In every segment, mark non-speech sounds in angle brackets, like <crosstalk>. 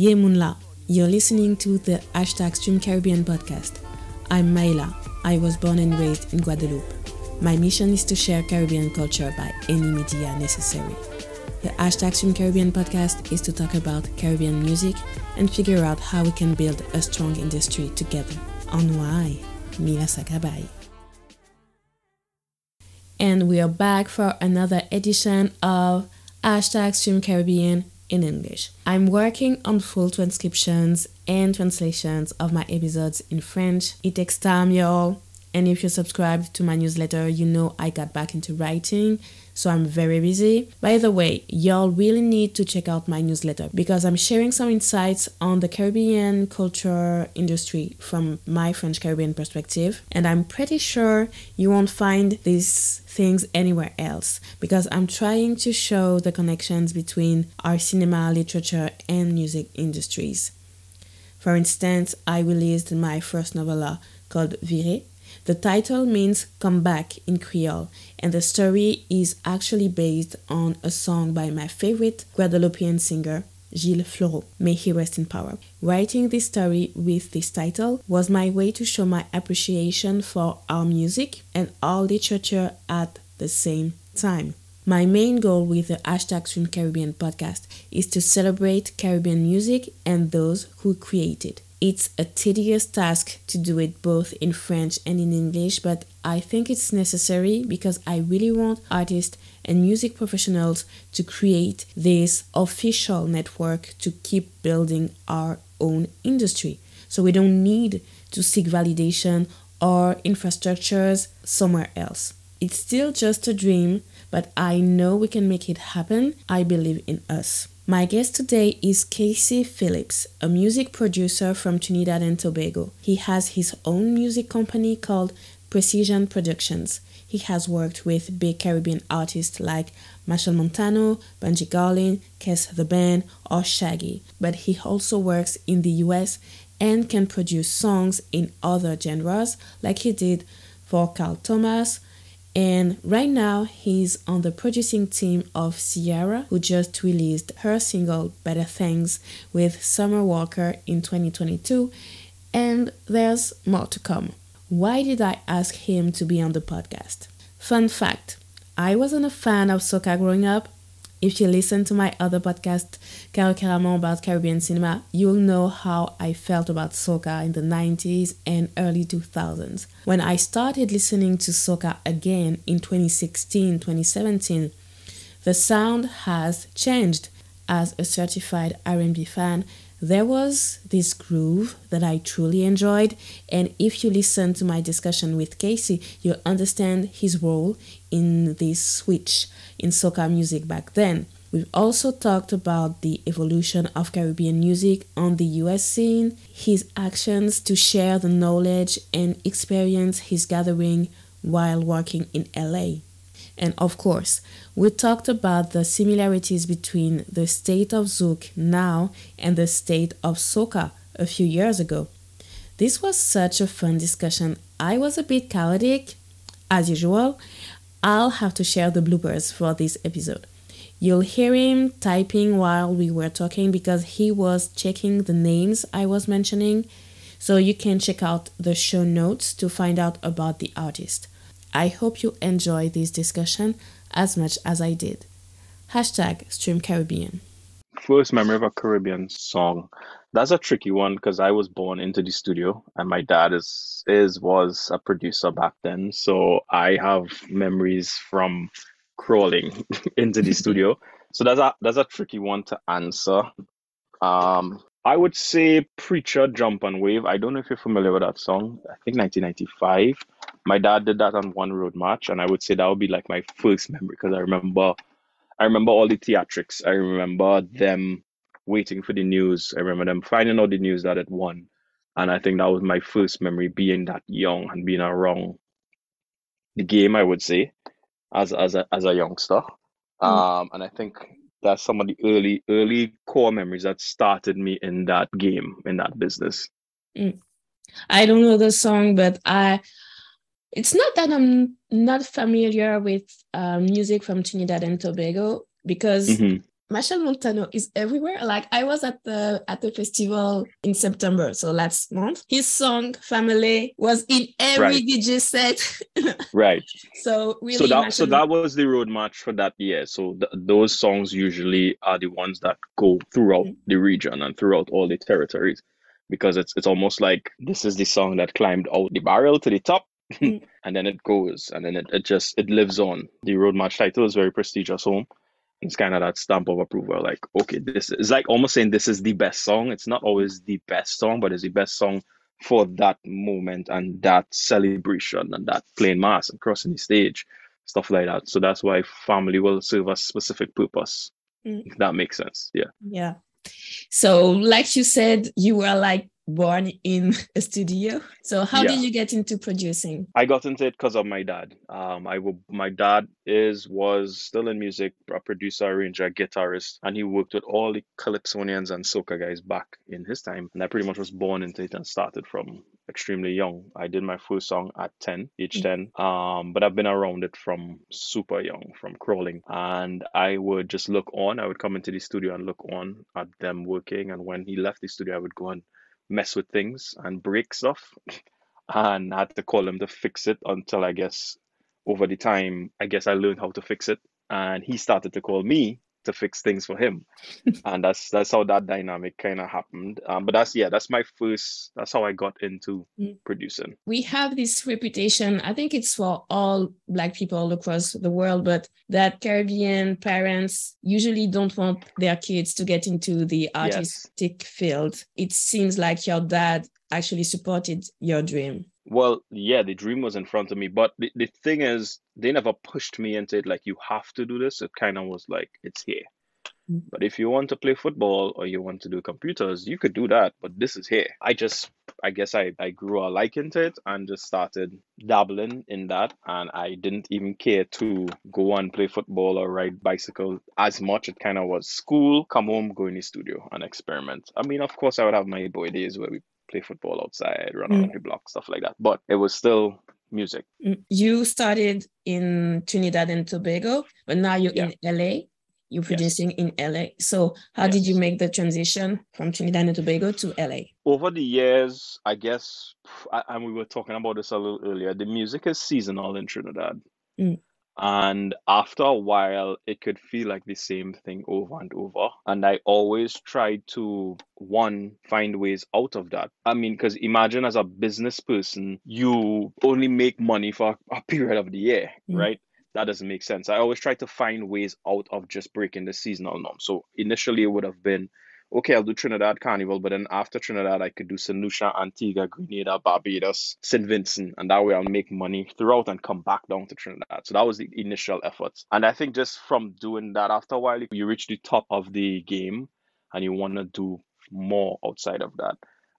Yemunla, you're listening to the hashtag Stream Caribbean podcast. I'm Maila. I was born and raised in Guadeloupe. My mission is to share Caribbean culture by any media necessary. The hashtag Stream Caribbean podcast is to talk about Caribbean music and figure out how we can build a strong industry together. On why? Mila Sakabai. And we are back for another edition of hashtag Stream Caribbean in English. I'm working on full transcriptions and translations of my episodes in French. It takes time, y'all. And if you're subscribed to my newsletter, you know I got back into writing, so I'm very busy. By the way, y'all really need to check out my newsletter because I'm sharing some insights on the Caribbean culture industry from my French Caribbean perspective, and I'm pretty sure you won't find these things anywhere else because I'm trying to show the connections between our cinema, literature, and music industries. For instance, I released my first novella called Viré the title means come back in Creole, and the story is actually based on a song by my favorite Guadeloupean singer, Gilles Floro. May he rest in power. Writing this story with this title was my way to show my appreciation for our music and our literature at the same time. My main goal with the hashtag Stream Caribbean podcast is to celebrate Caribbean music and those who create it. It's a tedious task to do it both in French and in English, but I think it's necessary because I really want artists and music professionals to create this official network to keep building our own industry. So we don't need to seek validation or infrastructures somewhere else. It's still just a dream, but I know we can make it happen. I believe in us. My guest today is Kasey Phillips, a music producer from Trinidad and Tobago. He has his own music company called Precision Productions. He has worked with big Caribbean artists like Machel Montano, Bunji Garlin, Kes the Band, or Shaggy, but he also works in the US and can produce songs in other genres like he did for Carl Thomas, and right now, he's on the producing team of Ciara, who just released her single Better Thangs with Summer Walker in 2022. And there's more to come. Why did I ask him to be on the podcast? Fun fact I wasn't a fan of soca growing up, if you listen to my other podcast, Karukerament about Caribbean cinema, you'll know how I felt about soca in the 90s and early 2000s. When I started listening to soca again in 2016 2017, the sound has changed. As a certified R&B fan, there was this groove that I truly enjoyed, and if you listen to my discussion with Kasey, you'll understand his role in this switch in soca music back then. We've also talked about the evolution of Caribbean music on the US scene, his actions to share the knowledge and experience he's gathering while working in LA. And of course, we talked about the similarities between the state of Zouk now and the state of Soca a few years ago. This was such a fun discussion. I was a bit chaotic, as usual, I'll have to share the bloopers for this episode. You'll hear him typing while we were talking because he was checking the names I was mentioning. So you can check out the show notes to find out about the artist. I hope you enjoy this discussion as much as I did. Hashtag Stream Caribbean. First memory of a Caribbean song that's a tricky one because I was born into the studio and my dad is is was a producer back then. So I have memories from crawling <laughs> into the studio. So that's a that's a tricky one to answer. Um I would say Preacher Jump and Wave. I don't know if you're familiar with that song. I think 1995. My dad did that on one road march, and I would say that would be like my first memory because I remember I remember all the theatrics. I remember them waiting for the news. I remember them finding out the news that it won. And I think that was my first memory being that young and being around the game, I would say, as as a as a youngster. Mm. Um, and I think that's some of the early early core memories that started me in that game, in that business. Mm. I don't know the song, but I it's not that I'm not familiar with uh, music from Trinidad and Tobago because mm-hmm Machel Montano is everywhere. Like I was at the at the festival in September, so last month. His song "Famalay" was in every right. DJ set. <laughs> right. So really, so that so that was the road march for that year. So th- those songs usually are the ones that go throughout mm-hmm. the region and throughout all the territories, because it's it's almost like this is the song that climbed out the barrel to the top. Mm-hmm. <laughs> and then it goes and then it, it just it lives on the road march title is very prestigious home it's kind of that stamp of approval like okay this is like almost saying this is the best song. It's not always the best song but it's the best song for that moment and that celebration and that playing mass and crossing the stage stuff like that. So that's why Famalay will serve a specific purpose mm. if that makes sense. Yeah. Yeah. So like you said you were like born in <laughs> a studio. So how yeah. did you get into producing? I got into it because of my dad. Um, I will, my dad is was still in music, a producer, arranger, guitarist, and he worked with all the calypsonians and soca guys back in his time. And I pretty much was born into it and started from extremely young. I did my first song at 10, age mm-hmm. 10. Um, but I've been around it from super young, from crawling. And I would just look on. I would come into the studio and look on at them working. And when he left the studio, I would go and mess with things and break stuff. <laughs> And I had to call him to fix it until I guess over the time, I guess I learned how to fix it. And he started to call me to fix things for him. <laughs> And that's that's how that dynamic kind of happened. Um, but that's yeah that's my first that's how i got into mm. producing. We have this reputation i think it's for all black people across the world but that caribbean parents usually don't want their kids to get into the artistic yes. field. It seems like your dad actually supported your dream well, yeah, the dream was in front of me, but the, the thing is, they never pushed me into it like you have to do this. It kind of was like it's here. Mm. But if you want to play football or you want to do computers, you could do that, but this is here. I just, I guess I, I grew a liking to it and just started dabbling in that. And I didn't even care to go and play football or ride bicycle as much. It kind of was school, come home, go in the studio and experiment. I mean, of course, I would have my boy days where we play football outside, run mm. on the block, stuff like that. But it was still music. Mm, you started in Trinidad and Tobago, but now you're yeah. in LA. You're producing yes. in LA. So how yes. did you make the transition from Trinidad and Tobago to LA? Over the years, I guess, and we were talking about this a little earlier, the music is seasonal in Trinidad. Mm. And after a while, it could feel like the same thing over and over. And I always try to, one, find ways out of that. I mean, because imagine as a business person, you only make money for a period of the year, mm. right? That doesn't make sense. I always try to find ways out of just breaking the seasonal norm. So initially, it would have been okay, I'll do Trinidad Carnival, but then after Trinidad, I could do St. Lucia, Antigua, Grenada, Barbados, St. Vincent, and that way I'll make money throughout and come back down to Trinidad. So that was the initial effort. And I think just from doing that, after a while, you reach the top of the game and you want to do more outside of that.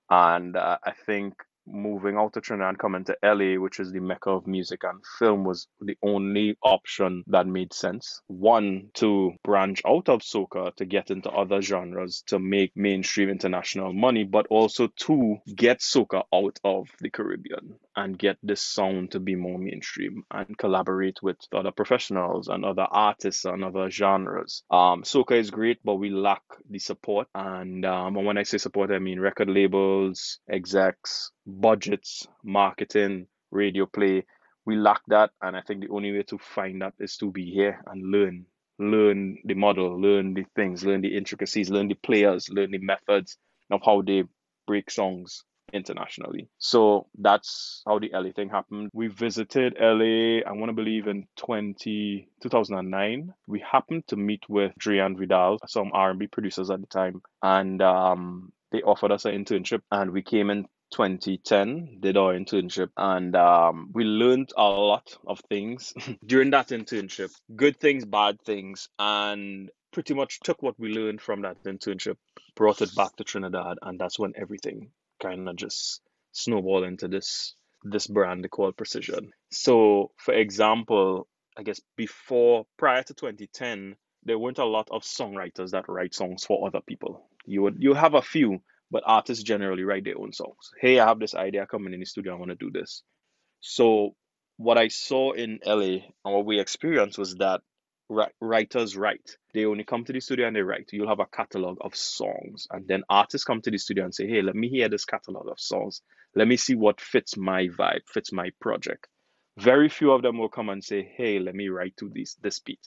And uh, I think moving out to Trinidad and coming to LA, which is the mecca of music and film, was the only option that made sense. One, to branch out of soca to get into other genres to make mainstream international money, but also to get soca out of the Caribbean and get this sound to be more mainstream and collaborate with other professionals and other artists and other genres. Um, soca is great, but we lack the support. And, um, and when I say support, I mean record labels, execs, budgets, marketing, radio play. We lack that, and I think the only way to find that is to be here and learn, learn the model, learn the things, learn the intricacies, learn the players, learn the methods of how they break songs internationally. So that's how the LA thing happened. We visited LA, I want to believe in 20, 2009. We happened to meet with Drian Vidal, some R&B producers at the time, and um, they offered us an internship and we came in 2010 did our internship and um, we learned a lot of things <laughs> during that internship good things bad things and pretty much took what we learned from that internship brought it back to trinidad and that's when everything kind of just snowballed into this this brand called precision. So for example i guess before prior to 2010 there weren't a lot of songwriters that write songs for other people. You would you have a few but artists generally write their own songs. Hey, I have this idea coming in the studio, I want to do this. So what I saw in LA and what we experienced was that writers write. They only come to the studio and they write. You'll have a catalog of songs, and then artists come to the studio and say, "Hey, let me hear this catalog of songs. Let me see what fits my vibe, fits my project." Very few of them will come and say, "Hey, let me write to this this beat."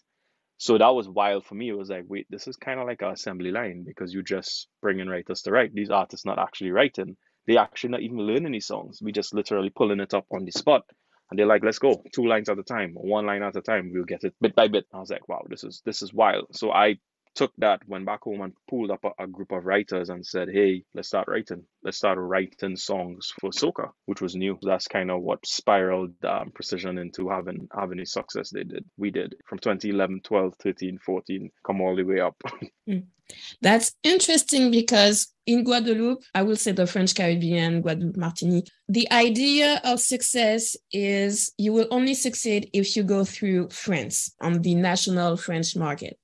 So that was wild for me. It was like, wait, this is kind of like an assembly line because you just bring in writers to write. These artists not actually writing. They actually not even learning these songs. We just literally pulling it up on the spot. And they're like, let's go, two lines at a time, one line at a time. We'll get it bit by bit. I was like, wow, this is this is wild. So I took that, went back home and pulled up a, a, group of writers and said, hey, let's start writing. Let's start writing songs for soca, which was new. That's kind of what spiraled um, Precision into having having the success they did. We did from 2011, 12, 13, 14, come all the way up. <laughs> mm. That's interesting because in Guadeloupe, I will say the French Caribbean, Guadeloupe, Martinique, the idea of success is you will only succeed if you go through France on the national French market.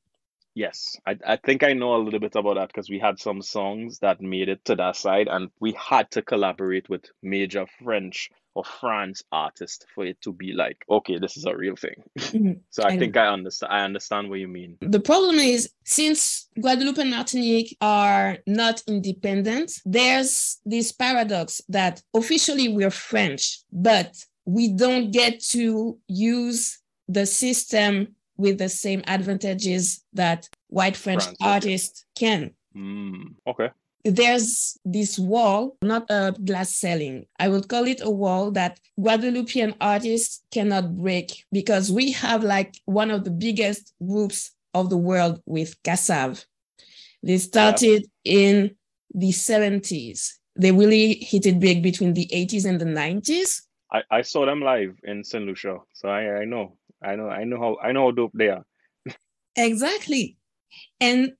Yes, I, I think I know a little bit about that because we had some songs that made it to that side, and we had to collaborate with major French or France artists for it to be like, okay, this is a real thing. <laughs> Mm-hmm. so I, I think I understand. I understand what you mean. The problem is since Guadeloupe and Martinique are not independent, there's this paradox that officially we're French, but we don't get to use the system with the same advantages that white French artists can. Mm, okay. There's this wall, not a glass ceiling. I would call it a wall that Guadeloupean artists cannot break because we have like one of the biggest groups of the world with Kassav. They started yeah. in the 70s. They really hit it big between the 80s and the 90s. I, I saw them live in St. Lucia, so I, I know. I know, I know how I know how dope they are. exactly. And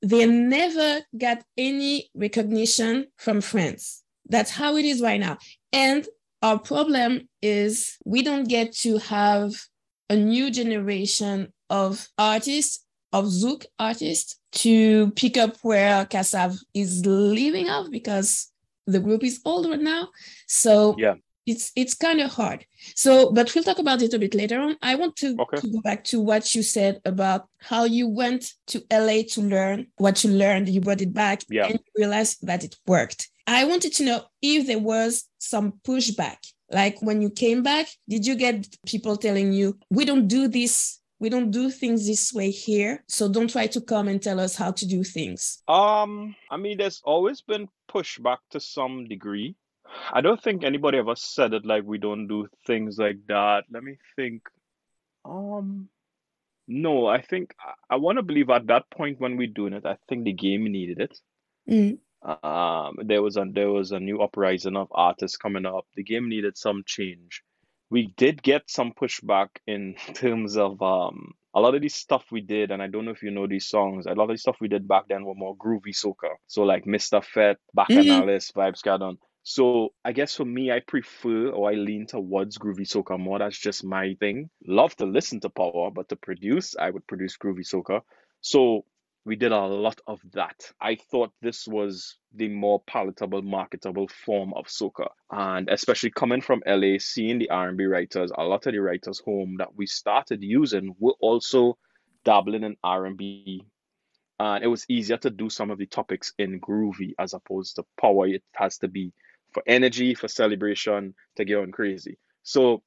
they never got any recognition from France. That's how it is right now. And our problem is we don't get to have a new generation of artists, of Zouk artists, to pick up where Kassav is leaving off because the group is older now. So yeah it's it's kind of hard. So but we'll talk about it a bit later on. I want to, okay. to, go back to what you said about how you went to la to learn what you learned you brought it back yeah. and you realized that it worked. I wanted to know if there was some pushback. Like when you came back did you get people telling you we don't do this we don't do things this way here so don't try to come and tell us how to do things um i mean there's always been pushback to some degree I don't think anybody ever said it like we don't do things like that. Let me think. Um, no, I think I, I want to believe at that point when we're doing it, I think the game needed it. Mm. Um, there was a there was a new uprising of artists coming up. The game needed some change. We did get some pushback in <laughs> terms of um a lot of the stuff we did, and I don't know if you know these songs. A lot of the stuff we did back then were more groovy soca. So like Mr. Fete, Bacchanalist, mm-hmm. Vybz Karton. So I guess for me, I prefer or I lean towards groovy soca more. That's just my thing. Love to listen to power, but to produce, I would produce groovy soca. So we did a lot of that. I thought this was the more palatable, marketable form of soca, and especially coming from LA, seeing the R&B writers, a lot of the writers home that we started using were also dabbling in R&B and it was easier to do some of the topics in groovy as opposed to power. It has to be for energy, for celebration, to get on crazy. So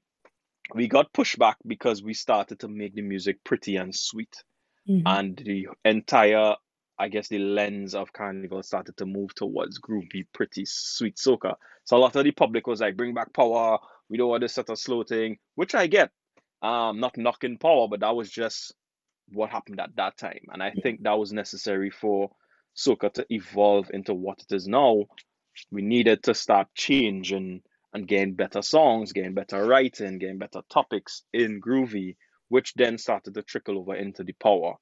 we got pushback because we started to make the music pretty and sweet. Mm-hmm. And the entire, I guess, the lens of Carnival started to move towards groovy, pretty sweet soca. So a lot of the public was like, bring back power. We don't want to set a slow thing, which I get. Um, not knocking power, but that was just what happened at that time. And I think that was necessary for soca to evolve into what it is now we needed to start changing and getting better songs, getting better writing, getting better topics in Groovy, which then started to trickle over into the power.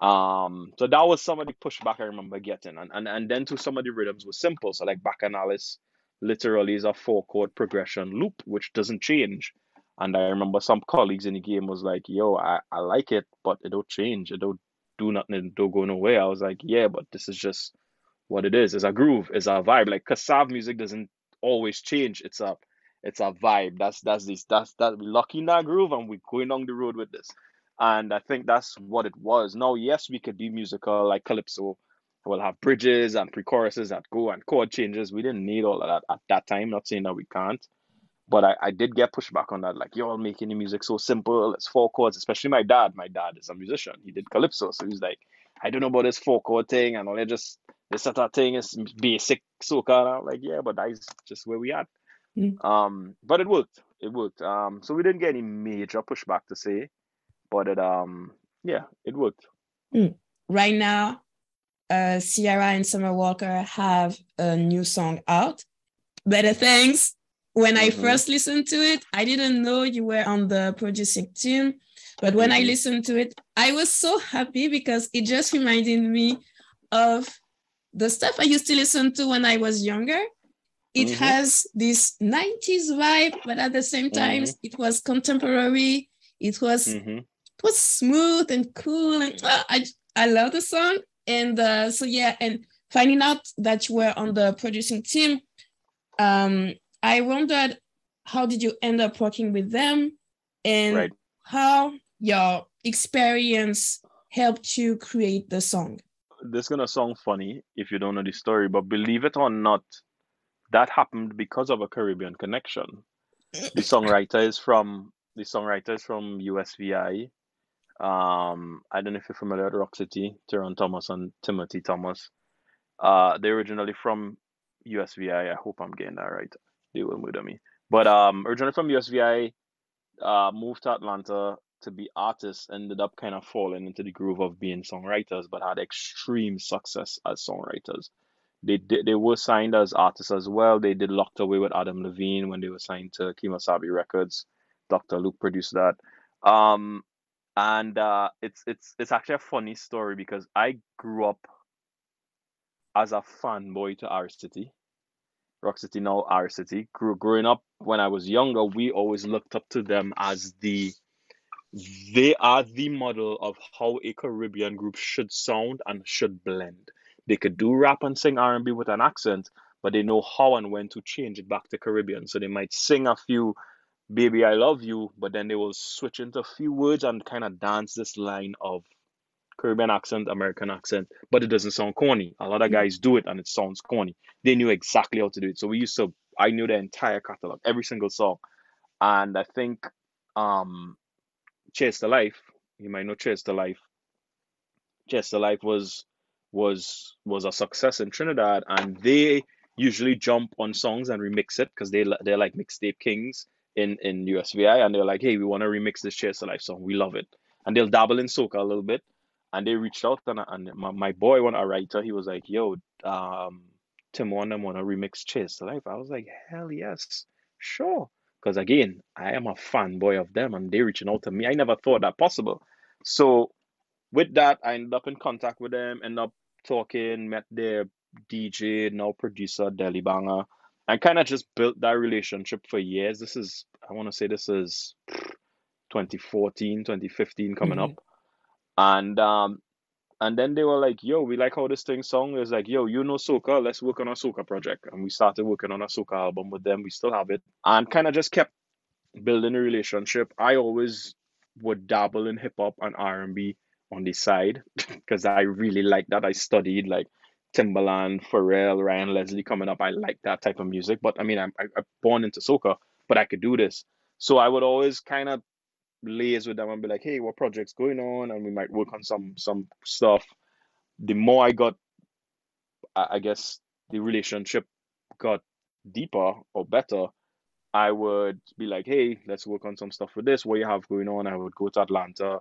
Um, so that was some of the pushback I remember getting. And, and and then to some of the rhythms was simple. So like Bacchanalist literally is a four chord progression loop, which doesn't change. And I remember some colleagues in the game was like, yo, I, I like it, but it don't change. It don't do nothing, it don't go nowhere. I was like, yeah, but this is just what it is. It's a groove, it's a vibe. Like Kassav music doesn't always change. It's a it's a vibe. That's that's this that's that we lucky in that groove and we're going down the road with this. And I think that's what it was. Now, yes, we could be musical like Calypso. We'll have bridges and pre-choruses that go and chord changes. We didn't need all of that at that time. Not saying that we can't, but I, I did get pushback on that. Like, you're all making the music so simple. It's four chords. Especially my dad. My dad is a musician. He did Calypso, so he's like, I don't know about this four chord thing and all. They just this that thing is basic soca. And I'm like, yeah, but that's just where we at. Mm. Um, but it worked. It worked. Um, so we didn't get any major pushback to say, but it um, yeah, it worked. Mm. Right now, uh, Ciara and Summer Walker have a new song out, Better Thangs. When I Mhm. first listened to it, I didn't know you were on the producing team. But when I Mhm. listened to it, I was so happy because it just reminded me of the stuff I used to listen to when I was younger. It Mhm. has this 90s vibe, but at the same time, Mhm. it was contemporary. It was hmm it was smooth and cool and uh, I I love the song and uh, so yeah and finding out that you were on the producing team um I wondered how did you end up working with them and Right. how your experience helped you create the song This gonna sound funny if you don't know the story, but believe it or not, that happened because of a Caribbean connection. The songwriter is from the songwriter is from USVI. Um, I don't know if you're familiar with Rock City, Tyrone Thomas and Timothy Thomas. Uh, they're originally from USVI. I hope I'm getting that right. They will murder me. But um, originally from USVI, uh, moved to Atlanta to be artists, ended up kind of falling into the groove of being songwriters, but had extreme success as songwriters. They did, they were signed as artists as well. They did Locked Away with Adam Levine when they were signed to Kemosabe Records. Dr. Luke produced that. Um, and uh, it's it's it's actually a funny story because I grew up as a fanboy to R. City. Rock City now R. City. Grew, growing up when I was younger, we always looked up to them as the they are the model of how a Caribbean group should sound and should blend. They could do rap and sing R&B with an accent, but they know how and when to change it back to Caribbean. So they might sing a few "Baby I Love You," but then they will switch into a few words and kind of dance this line of Caribbean accent, American accent, but it doesn't sound corny. A lot of guys do it and it sounds corny. They knew exactly how to do it. So we used to, I knew the entire catalog, every single song. And I think um Chase the Life, you might know Chase the Life. Chase the Life was was was a success in Trinidad and they usually jump on songs and remix it because they they're like mixtape kings in in USVI and they're like, hey, we want to remix this Chase the Life song. We love it. And they'll dabble in soca a little bit and they reached out and, and my, my boy one a writer he was like yo um tim them want to remix chase the life i was like hell yes sure because again i am a fanboy of them and they're reaching out to me. I never thought that possible. So with that i ended up in contact with them ended up talking met their dj now producer Deli banger and kind of just built that relationship for years. This is i want to say this is 2014 2015 coming Mhm. up. And um and then they were like, yo, we like how this thing song is like, yo, you know soca, let's work on a soca project. And we started working on a soca album with them. We still have it. And kind of just kept building a relationship. I always would dabble in hip hop and R and B on the side <laughs> because I really like that. I studied like Timbaland, Pharrell, Ryan Leslie coming up. I like that type of music. But I mean, I'm, I- I'm born into soca, but I could do this. So I would always kind of liaise with them and be like, hey, what projects going on? And we might work on some some stuff. The more I got, I guess the relationship got deeper or better. I would be like, hey, let's work on some stuff with this. What you have going on? I would go to Atlanta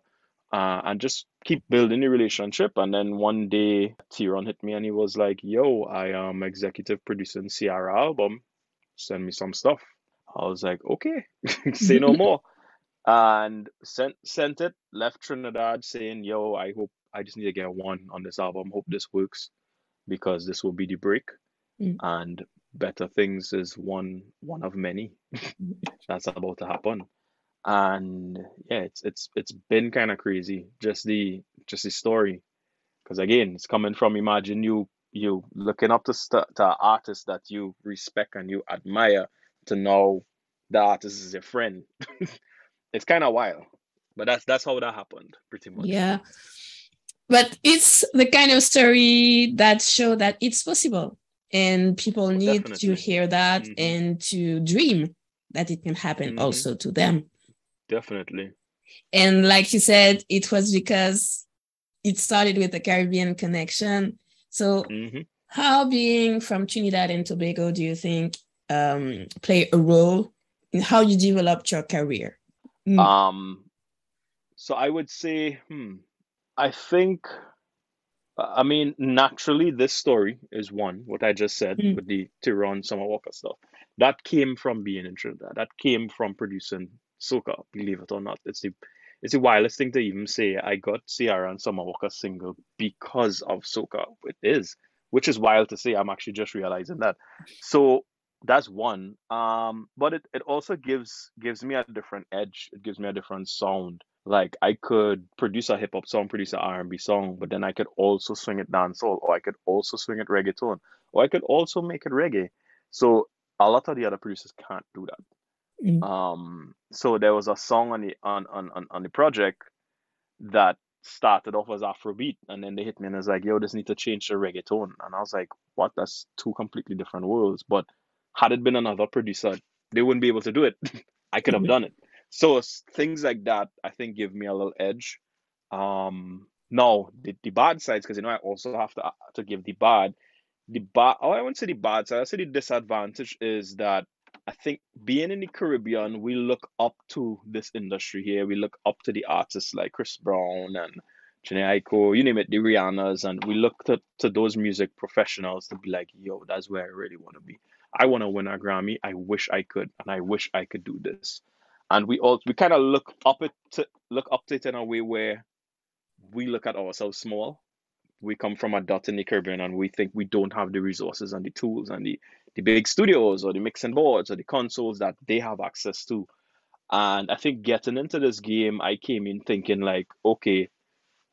uh, and just keep building the relationship. And then one day, Tyrone hit me and he was like, yo, I am executive producing Ciara album. Send me some stuff. I was like, okay, <laughs> say no <laughs> more and sent sent it left trinidad saying yo i hope i just need to get one on this album. Hope this works because this will be the break. Mm. and better things is one one of many. <laughs> That's about to happen. And yeah it's it's it's been kind of crazy. Just the just the story. Because again it's coming from imagine you you looking up to st- to an artist that you respect and you admire to know the artist is your friend <laughs> it's kind of wild but that's that's how that happened pretty much yeah but it's the kind of story that show that it's possible and people need Definitely. to hear that mm-hmm. and to dream that it can happen mm-hmm. also to them Definitely. And like you said, it was because it started with the Caribbean connection. So, mm-hmm. how being from Trinidad and Tobago do you think um, play a role in how you developed your career? Mm. Um, so I would say, hmm, I think, I mean, naturally, this story is one, what I just said mm. with the Tyrone Summer Walker stuff. That came from being in Trinidad. That came from producing soca, believe it or not. It's the it's the wildest thing to even say. I got Ciara and Summer Walker single because of soca. It is, which is wild to say. I'm actually just realizing that. So that's one. Um, but it, it also gives gives me a different edge. It gives me a different sound. Like I could produce a hip hop song, produce an R and B song, but then I could also swing it dancehall, or I could also swing it reggaeton, or I could also make it reggae. So a lot of the other producers can't do that. Mm. Um, so there was a song on the on, on on on the project that started off as Afrobeat, and then they hit me and was like, "Yo, this need to change to reggaeton," and I was like, "What? That's two completely different worlds." But had it been another producer, they wouldn't be able to do it. <laughs> I could have mm-hmm. done it. So things like that, I think, give me a little edge. Um, no, the, the bad sides, because you know I also have to to give the bad. The bad, oh, I wouldn't say the bad side. I say the disadvantage is that I think being in the Caribbean, we look up to this industry here. We look up to the artists like Chris Brown and Jhené Aiko, you name it, the Rihannas, and we look to, to those music professionals to be like, yo, that's where I really want to be. I want to win a Grammy. I wish I could, and I wish I could do this. And we all we kind of look up it to look up to it in a way where we look at ourselves small. We come from a dot in the Caribbean, and we think we don't have the resources and the tools and the the big studios or the mixing boards or the consoles that they have access to. And I think getting into this game, I came in thinking like, okay,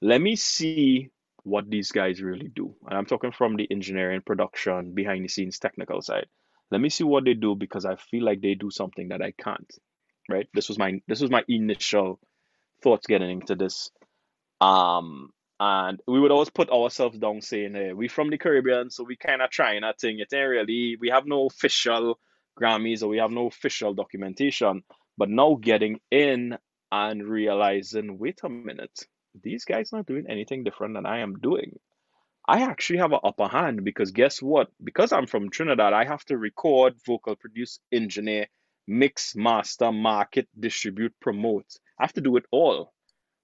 let me see what these guys really do. And I'm talking from the engineering, production, behind the scenes, technical side. Let me see what they do because I feel like they do something that I can't. Right? This was my this was my initial thoughts getting into this. Um and we would always put ourselves down saying, hey, we from the Caribbean, so we kind of trying that thing. It ain't really, we have no official Grammys or we have no official documentation. But now getting in and realizing, wait a minute, these guys not doing anything different than I am doing. I actually have an upper hand because guess what? Because I'm from Trinidad, I have to record, vocal produce, engineer, mix, master, market, distribute, promote. I have to do it all.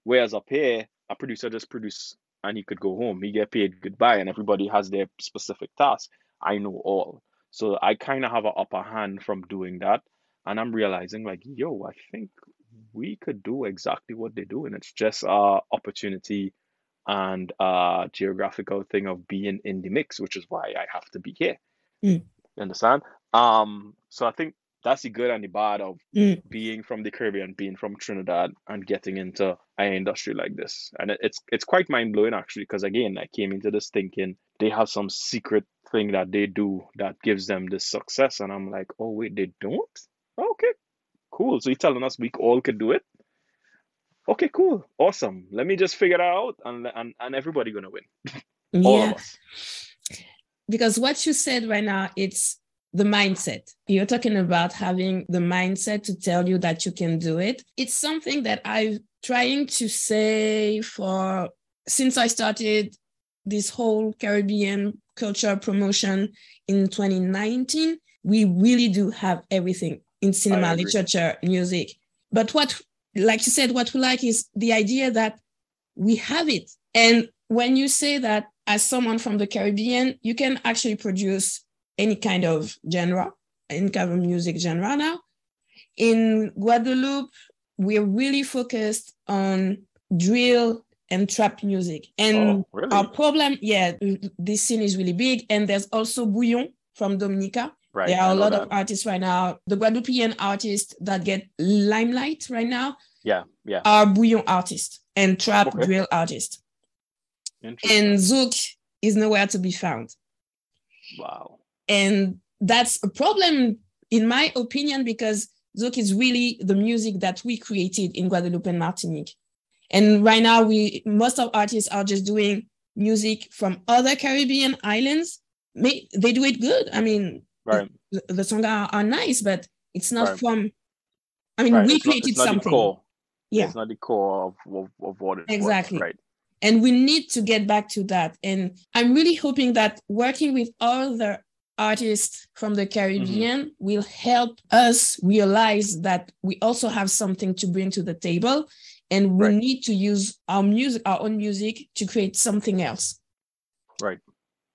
Whereas up here, a producer just produce and he could go home. He get paid goodbye, and everybody has their specific task. I know all, so I kind of have an upper hand from doing that, and I'm realizing like, yo, I think we could do exactly what they do, and it's just a opportunity and geographical thing of being in the mix, which is why I have to be here. Mm. You understand? Um, so I think that's the good and the bad of mm. being from the Caribbean, being from Trinidad, and getting into an industry like this. And it, it's it's quite mind blowing actually, because again, I came into this thinking they have some secret thing that they do that gives them this success, and I'm like, oh wait, they don't? Okay, cool. So you're telling us we all could do it? Okay, cool, awesome. Let me just figure it out, and and and everybody gonna win. <laughs> all yeah. of us. Because what you said right now, it's the mindset. You're talking about having the mindset to tell you that you can do it. It's something that I'm trying to say for since I started this whole Caribbean culture promotion in 2019. We really do have everything in cinema, literature, music. But what, like you said, what we like is the idea that we have it. And when you say that as someone from the Caribbean, you can actually produce any kind of genre, any kind of music genre now. In Guadeloupe, we're really focused on drill and trap music. And oh, really? our problem, yeah, this scene is really big. And there's also Bouyon from Dominica. Right, there are a lot that. of artists right now. The Guadeloupean artists that get limelight right now yeah, yeah. are Bouyon artists and trap okay. drill artists. And Zouk is nowhere to be found. Wow. And that's a problem, in my opinion, because Zouk is really the music that we created in Guadeloupe and Martinique. And right now, we most of artists are just doing music from other Caribbean islands. They do it good. I mean, right. the, the songs are, are nice, but it's not right. from. I mean, right. we it's created not, something. Yeah, it's not the core of, of, of what it exactly. Was, right. And we need to get back to that. And I'm really hoping that working with other artists from the Caribbean mm-hmm. will help us realize that we also have something to bring to the table and we right. need to use our music, our own music to create something else. Right.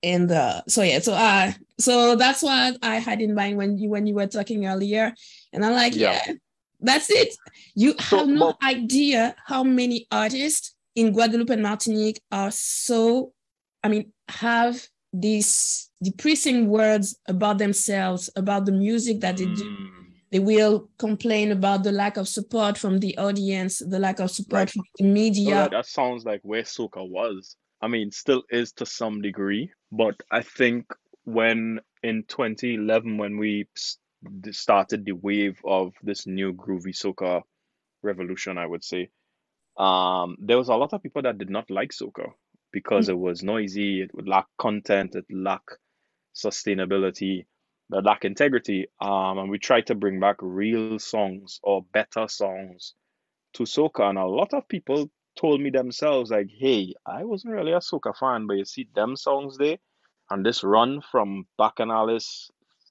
And uh, so yeah, so uh so that's what I had in mind when you when you were talking earlier. And I'm like, yeah, yeah that's it. You so, have no well, idea how many artists in Guadeloupe and Martinique are so, I mean, have these depressing words about themselves, about the music that they do. Mm. They will complain about the lack of support from the audience, the lack of support right. from the media. that, that sounds like where soca was. I mean, still is to some degree, but I think when in 2011, when we started the wave of this new groovy soca revolution, I would say, um, there was a lot of people that did not like soca because mm-hmm. it was noisy, it would lack content, it lacked sustainability, it lacked integrity. Um, and we tried to bring back real songs or better songs to soca, and a lot of people told me themselves like, "Hey, I wasn't really a soca fan, but you see them songs there, and this run from Bacchanalian,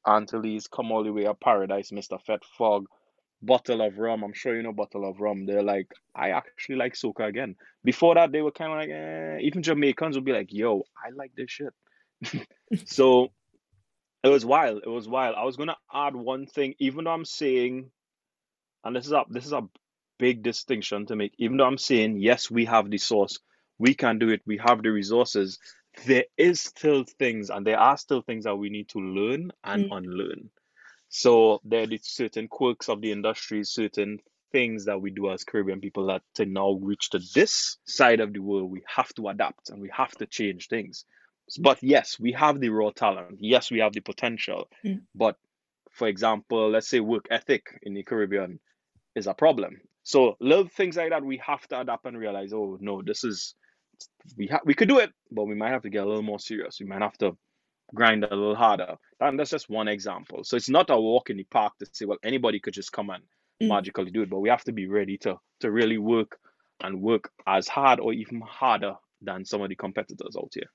Antilles, come all the way up Paradise, Mr. Fet Fog." bottle of rum. I'm sure you know bottle of rum. They're like, I actually like soca again. Before that, they were kind of like, eh. even Jamaicans would be like, yo, I like this shit. <laughs> so it was wild. It was wild. I was gonna add one thing, even though I'm saying, and this is a this is a big distinction to make. Even though I'm saying, yes, we have the source, we can do it, we have the resources. There is still things, and there are still things that we need to learn and mm. unlearn. So there are certain quirks of the industry, certain things that we do as Caribbean people that to now reach to this side of the world, we have to adapt and we have to change things. But yes, we have the raw talent. Yes, we have the potential. Mm. But for example, let's say work ethic in the Caribbean is a problem. So little things like that, we have to adapt and realize, oh no, this is we ha- we could do it, but we might have to get a little more serious. We might have to grind a little harder. And that's just one example. So it's not a walk in the park to say, well, anybody could just come and mm. magically do it, but we have to be ready to to really work and work as hard or even harder than some of the competitors out here.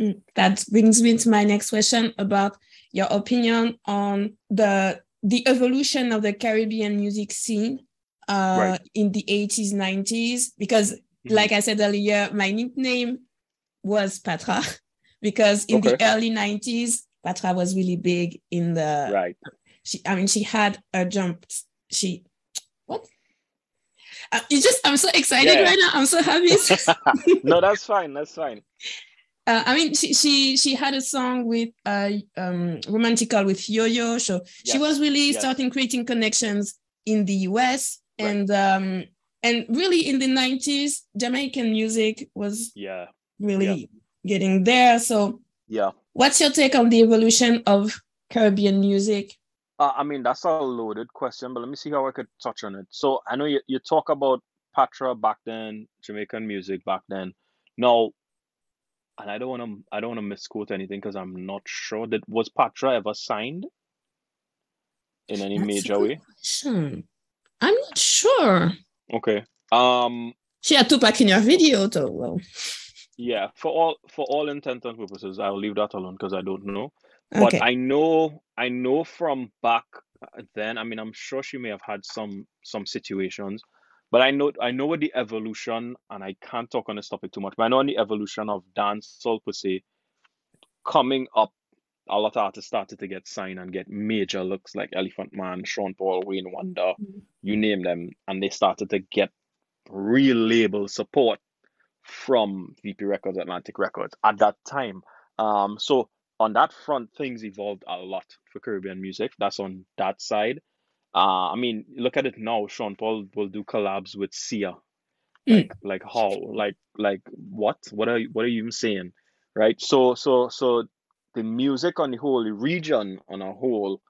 Mm. That brings me to my next question about your opinion on the the evolution of the Caribbean music scene uh, right. in the 80s, 90s. Because. Like I said earlier, my nickname was Patra. <laughs> because in okay. the early 90s Patra was really big in the right she I mean she had a jump she what uh, you just I'm so excited yeah. right now I'm so happy <laughs> <laughs> no that's fine that's fine uh, I mean, she, she she had a song with uh um Romantic Call with Yo-Yo, so yes. she was really yes. starting creating connections in the US right. and um and really in the 90s Jamaican music was yeah really yeah getting there. So, yeah. What's your take on the evolution of Caribbean music? Uh, I mean, that's a loaded question, but let me see how I could touch on it. So, I know you, you talk about Patra back then, Jamaican music back then. Now, and I don't want to I don't want to misquote anything because I'm not sure that was Patra ever signed in any That's major way. Question. I'm not sure. Okay. Um. She had Tupac in your video, though. Well. Yeah, for all for all intent and purposes, I'll leave that alone because I don't know. But okay. I know I know from back then. I mean, I'm sure she may have had some some situations, but I know I know what the evolution, and I can't talk on this topic too much. But I know on the evolution of dancehall per se, coming up, a lot of artists started to get signed and get major looks like Elephant Man, Sean Paul, Wayne Wonder, mm-hmm. you name them, and they started to get real label support from VP Records, Atlantic Records at that time. Um, so on that front, things evolved a lot for Caribbean music. That's on that side. Uh, I mean, look at it now. Sean Paul will do collabs with Sia. Mm. Like, mm. like how? Like, like what? What are you, what are you even saying? Right. So, so, so the music on the whole, the region on a whole,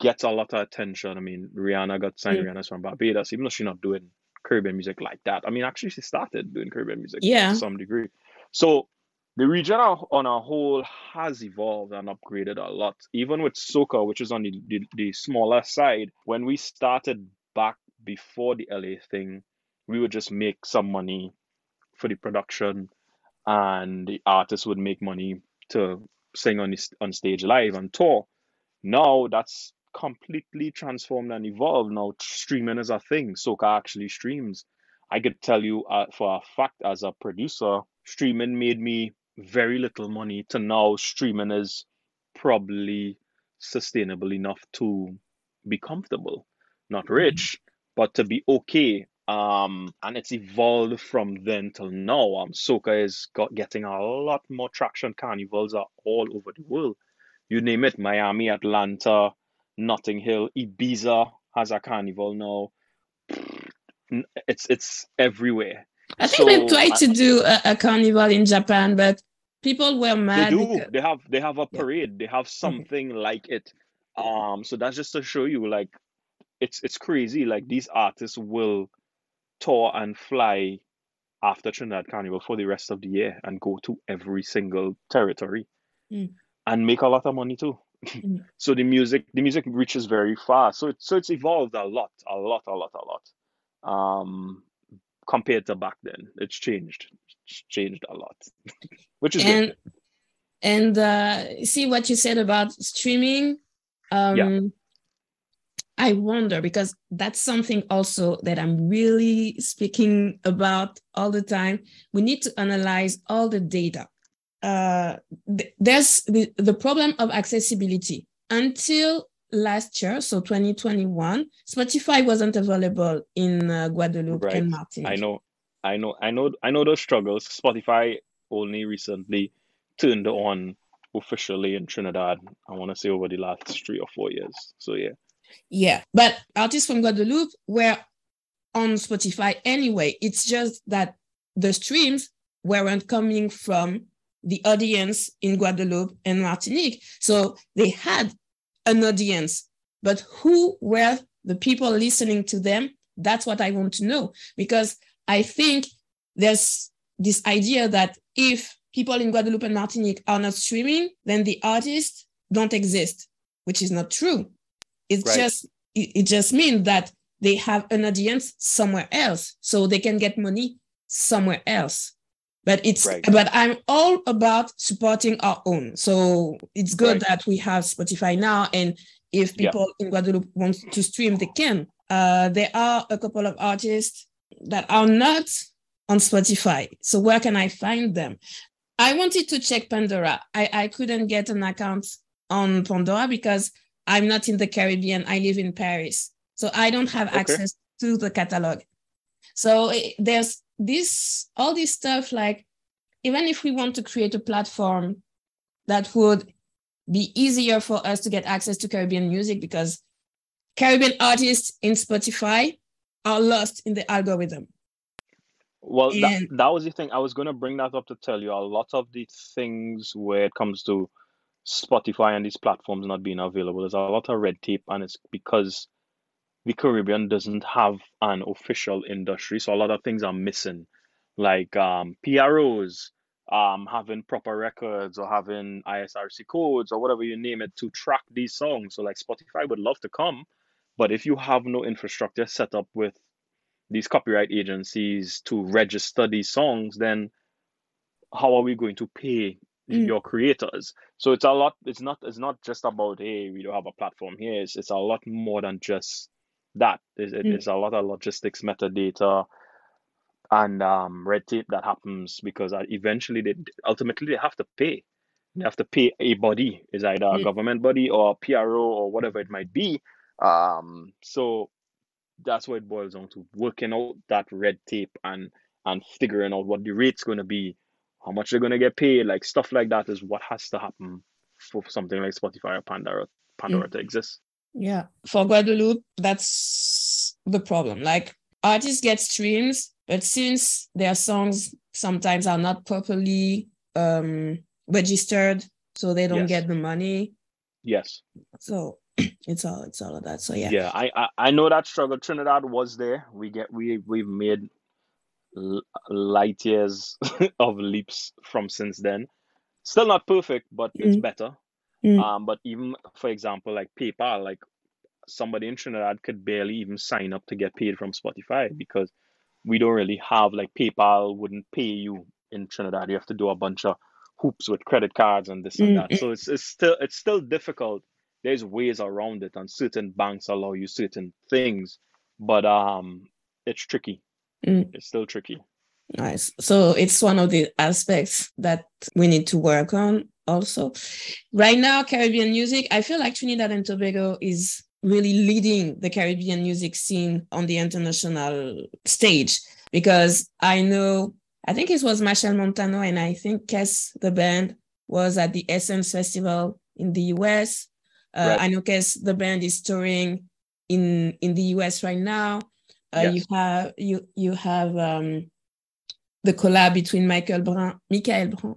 gets a lot of attention. I mean, Rihanna got signed. Mm. Rihanna's from Barbados, even though she's not doing Caribbean music like that. I mean, actually, she started doing Caribbean music Yeah. to some degree. So the region on a whole has evolved and upgraded a lot. Even with soca, which is on the, the, the smaller side, when we started back before the LA thing, we would just make some money for the production, and the artist would make money to sing on the, on stage live on tour. Now that's completely transformed and evolved. Now streaming is a thing. Soca actually streams. I could tell you uh, for a fact as a producer, streaming made me very little money to now streaming is probably sustainable enough to be comfortable. Not rich, but to be okay. Um, and it's evolved from then till now. Um, soca is got getting a lot more traction. Carnivals are all over the world. You name it, Miami, Atlanta, Notting Hill, Ibiza has a carnival now. It's it's everywhere. I think they tried to do a, a carnival in Japan, but people were mad. They do. because They have they have a yeah. parade. They have Okay. something like it. Um, so that's just to show you like it's it's crazy. Like these artists will tour and fly after Trinidad Carnival for the rest of the year and go to every single territory Mm, and make a lot of money too. mm. <laughs> So the music the music reaches very far. So it's so it's evolved a lot, a lot, a lot, a lot. Um, compared to back then. It's changed. It's changed a lot, <laughs> which is good. And and uh, see what you said about streaming. Yeah. I wonder because that's something also that I'm really speaking about all the time. We need to analyze all the data. Uh, th- there's the, the problem of accessibility. Until last year, so 2021, Spotify wasn't available in uh, Guadeloupe Right. and Martinique. I know, I know, I know, I know those struggles. Spotify only recently turned on officially in Trinidad. I want to say over the last three or four years. So yeah, Yeah, but artists from Guadeloupe were on Spotify anyway. It's just that the streams weren't coming from the audience in Guadeloupe and Martinique. So they had an audience, but who were the people listening to them? That's what I want to know because I think there's this idea that if people in Guadeloupe and Martinique are not streaming, then the artists don't exist, which is not true. It's Right. just it, it just means that they have an audience somewhere else, so they can get money somewhere else. But it's Right. but I'm all about supporting our own. So it's good Right. that we have Spotify now, and if Yeah. people in Guadeloupe want to stream, they can. Uh, there are a couple of artists that are not on Spotify. So where can I find them? I wanted to check Pandora. I, I couldn't get an account on Pandora because I'm not in the Caribbean. I live in Paris. So I don't have Okay. access to the catalog. So eh, there's this, all this stuff like, even if we want to create a platform that would be easier for us to get access to Caribbean music because Caribbean artists in Spotify are lost in the algorithm. well, that, that was the thing. I was gonna bring that up to tell you a lot of the things where it comes to Spotify and these platforms not being available. There's a lot of red tape, and it's because the Caribbean doesn't have an official industry, so a lot of things are missing, like um, PROs, um, having proper records or having ISRC codes or whatever you name it to track these songs. So like Spotify would love to come, but if you have no infrastructure set up with these copyright agencies to register these songs, then how are we going to pay Mm. your creators? So it's a lot. It's not. It's not just about hey, we don't have a platform here. It's it's a lot more than just that. It's, Mm. it's a lot of logistics, metadata, and um, red tape that happens because uh, eventually they ultimately they have to pay. They have to pay a body, is either a Mm. government body or a PRO or whatever it might be. Um, so that's what it boils down to working out that red tape and and figuring out what the rate's going to be how much they're going to get paid like stuff like that is what has to happen for something like spotify or pandora pandora to exist Yeah. For Guadeloupe, that's the problem. Like artists get streams, but since their songs sometimes are not properly um, registered, so they don't Yes. get the money. yes So <clears throat> it's all it's all of that. So yeah. Yeah, I, I I know that struggle. Trinidad was there. We get we we've made light years <laughs> of leaps from since then. Still not perfect, but mm. it's better. Mm. Um, but even for example, like PayPal, like somebody in Trinidad could barely even sign up to get paid from Spotify because we don't really have like PayPal wouldn't pay you in Trinidad. You have to do a bunch of hoops with credit cards and this and that. Mm-hmm. So it's it's still it's still difficult. There's ways around it, and certain banks allow you certain things, but um, it's tricky. Mm. It's still tricky. Nice. So it's one of the aspects that we need to work on also. Right now, Caribbean music, I feel like Trinidad and Tobago is really leading the Caribbean music scene on the international stage because I know, I think it was Machel Montano and I think Kes, the band, was at the Essence Festival in the US. Uh, right. I know Kes, the band, is touring in in the US right now. Uh, yes. You have you you have um, the collab between Michaël Brun, Michaël Brun,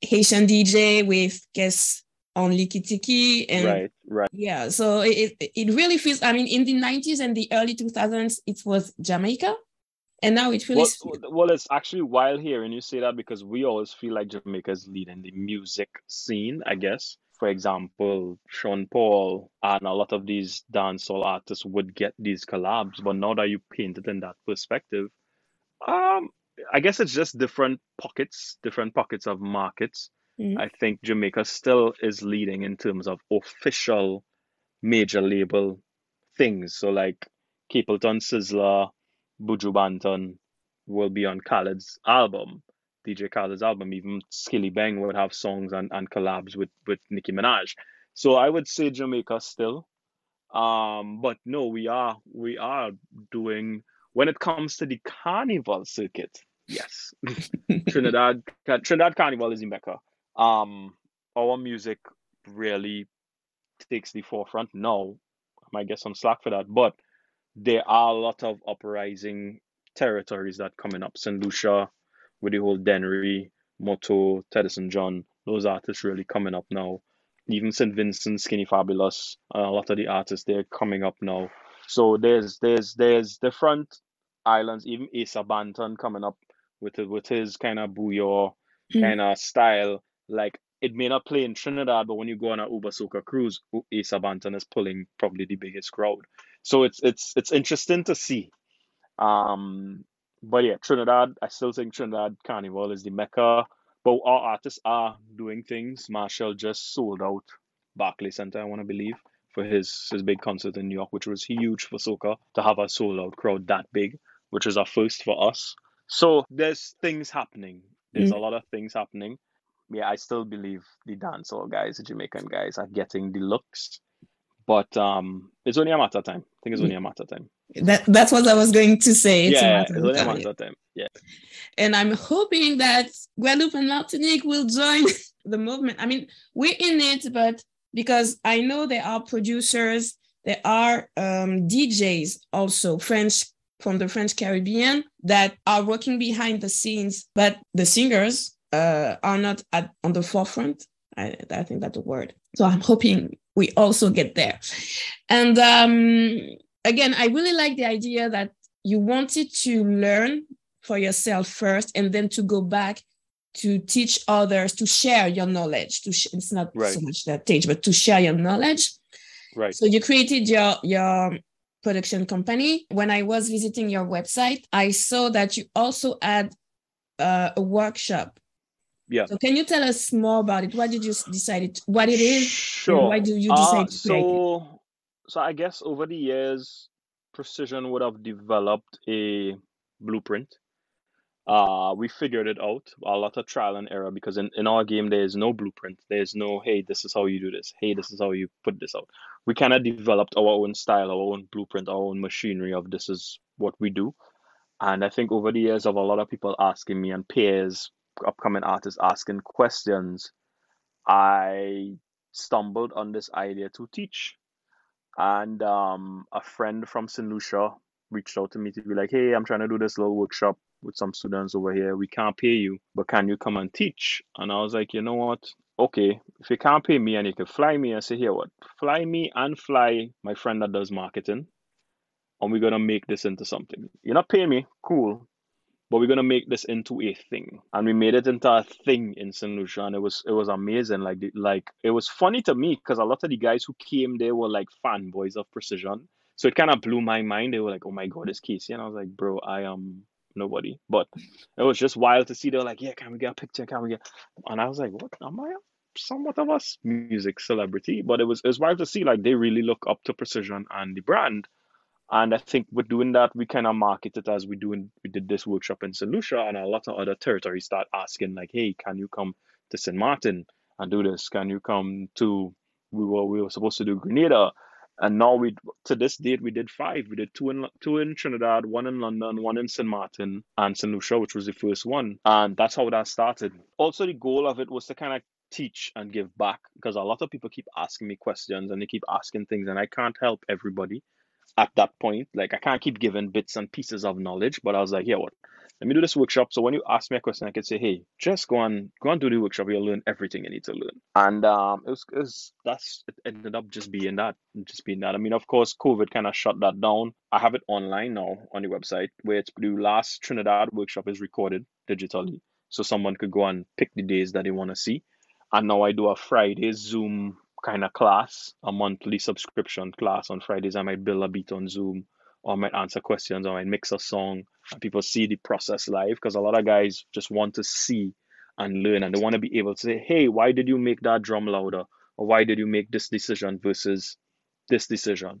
Haitian DJ with Kes on Liki Tiki and right, right. Yeah, so it it really feels. I mean, in the '90s and the early 2000s, it was Jamaica, and now it feels. Well, well, it's actually wild here, and you say that because we always feel like Jamaica is leading the music scene. I guess, for example, Sean Paul and a lot of these dancehall artists would get these collabs, but now that you paint it in that perspective, um, I guess it's just different pockets, different pockets of markets Mm. I think Jamaica still is leading in terms of official major label things. So like Capleton Sizzla, Buju Banton will be on Khaled's album, DJ Khaled's album. Even Skillibeng would have songs and, and collabs with, with Nicki Minaj. So I would say Jamaica still. Um, but no, we are we are doing when it comes to the carnival circuit. Yes, <laughs> Trinidad Trinidad Carnival is in Mecca um our music really takes the forefront No, i might get some slack for that but there are a lot of uprising territories that coming up st lucia with the whole dennery moto teddyson john those artists really coming up now even st vincent skinny fabulous a lot of the artists they're coming up now so there's there's there's different islands even Asa Bantan coming up with with his kind of bouyon mm. kind of style like it may not play in Trinidad, but when you go on a Uber Soca cruise, Asa Bantan is pulling probably the biggest crowd. So it's it's it's interesting to see. Um, but yeah, Trinidad, I still think Trinidad Carnival is the mecca. But our artists are doing things. Machel just sold out Barclay Center, I want to believe, for his his big concert in New York, which was huge for soca to have a sold out crowd that big, which is a first for us. So there's things happening. There's mm. a lot of things happening yeah, I still believe the dancehall guys, the Jamaican guys, are getting the looks, but um, it's only a matter of time. I think it's only a matter of time. That that's what I was going to say. Yeah, it's a time. Yeah, and I'm hoping that Guadeloupe and Martinique will join <laughs> the movement. I mean, we're in it, but because I know there are producers, there are um, DJs also French from the French Caribbean that are working behind the scenes, but the singers uh, are not at, on the forefront. I, I think that's the word. So I'm hoping we also get there. And um, again, I really like the idea that you wanted to learn for yourself first and then to go back to teach others to share your knowledge to sh- it's not right. so much that teach but to share your knowledge right so you created your your production company when i was visiting your website i saw that you also had uh, a workshop yeah. So can you tell us more about it? Why did you decide it? What it is? Sure. Why do you decide uh, to create so, it? So I guess over the years, Precision would have developed a blueprint. Uh, we figured it out a lot of trial and error because in, in our game there is no blueprint. There's no hey, this is how you do this. Hey, this is how you put this out. We kind of developed our own style, our own blueprint, our own machinery of this is what we do. And I think over the years of a lot of people asking me and peers upcoming artists asking questions, I stumbled on this idea to teach. And um, a friend from St. Lucia reached out to me to be like, hey, I'm trying to do this little workshop with some students over here. We can't pay you, but can you come and teach? And I was like, you know what? okay, if you can't pay me and you can fly me, I say, here, what? Fly me and fly my friend that does marketing, and we're gonna make this into something. You're not paying me, cool, but we're gonna make this into a thing. And we made it into a thing in St. Lucia, and it was it was amazing. Like the, like it was funny to me because a lot of the guys who came there were like fanboys of Precision. So it kind of blew my mind. They were like, "Oh my god, it's Kasey," and I was like, "Bro, I am nobody." But it was just wild to see. They're like, "Yeah, can we get a picture? Can we get?" And I was like, "What? Am I somewhat of a music celebrity?" But it was it was wild to see. Like they really look up to Precision and the brand. And I think with doing that, we kind of market it as we doing we did this workshop in St. Lucia, and a lot of other territories start asking like, "Hey, can you come to St. Martin and do this? Can you come to we were we were supposed to do Grenada, and now we to this date we did five. We did two in two in Trinidad, one in London, one in St. Martin, and St. Lucia, which was the first one, and that's how that started. Also, the goal of it was to kind of teach and give back because a lot of people keep asking me questions and they keep asking things, and I can't help everybody at that point. Like I can't keep giving bits and pieces of knowledge, but I was like, yeah, what? Let me do this workshop. So when you ask me a question, I could say, hey, just go and go and do the workshop. You'll learn everything you need to learn. And um, it was, it was that's it ended up just being that, just being that. I mean, of course, COVID kind of shut that down. I have it online now on the website where it's the last Trinidad workshop is recorded digitally, so someone could go and pick the days that they want to see. And now I do a Friday Zoom kind of class, a monthly subscription class on Fridays. I might build a beat on Zoom or I might answer questions or I might mix a song and people see the process live because a lot of guys just want to see and learn and they want to be able to say, hey, why did you make that drum louder? Or why did you make this decision versus this decision?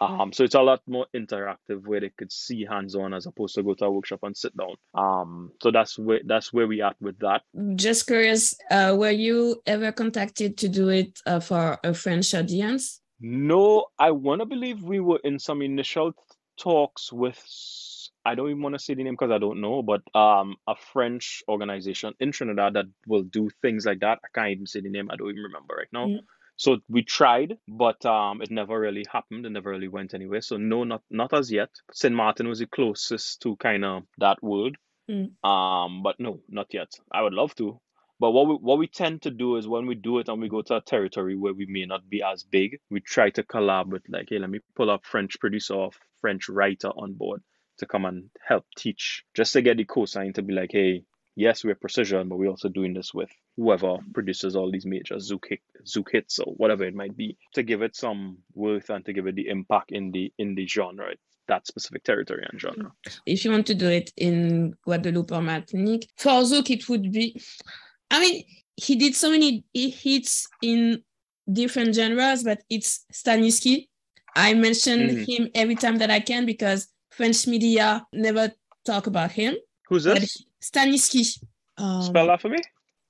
Um, so it's a lot more interactive where they could see hands-on as opposed to go to a workshop and sit down. Um, so that's where that's where we at with that. Just curious, uh, were you ever contacted to do it uh, for a French audience? No, I want to believe we were in some initial talks with I don't even want to say the name because I don't know, but um a French organization in Trinidad that will do things like that. I can't even say the name. I don't even remember right now. Mm. So we tried, but um, it never really happened. It never really went anywhere. So no, not not as yet. St. Martin was the closest to kind of that world. Mm. Um, but no, not yet. I would love to. But what we what we tend to do is when we do it and we go to a territory where we may not be as big, we try to collab with like, hey, let me pull up French producer or French writer on board to come and help teach, just to get the cosign to be like, hey, yes, we're precision, but we're also doing this with whoever produces all these major Zouk hits or whatever it might be, to give it some worth and to give it the impact in the in the genre, that specific territory and genre. If you want to do it in Guadeloupe or Martinique, for Zouk it would be. I mean, he did so many hits in different genres, but it's Staniski. I mention mm-hmm. him every time that I can because French media never talk about him. Who's this? Staniski. Um, Spell that for me.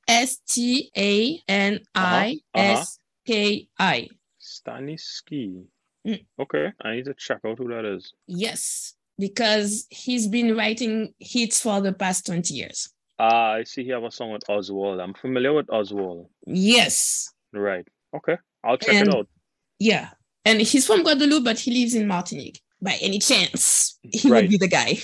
S T A N I S K I. Staniski. Mm. Okay, I need to check out who that is. Yes, because he's been writing hits for the past 20 years. Ah, uh, I see he have a song with Oswald. I'm familiar with Oswald. Yes. Right. Okay. I'll check and, it out. Yeah. And he's from Guadeloupe, but he lives in Martinique. By any chance, he right. would be the guy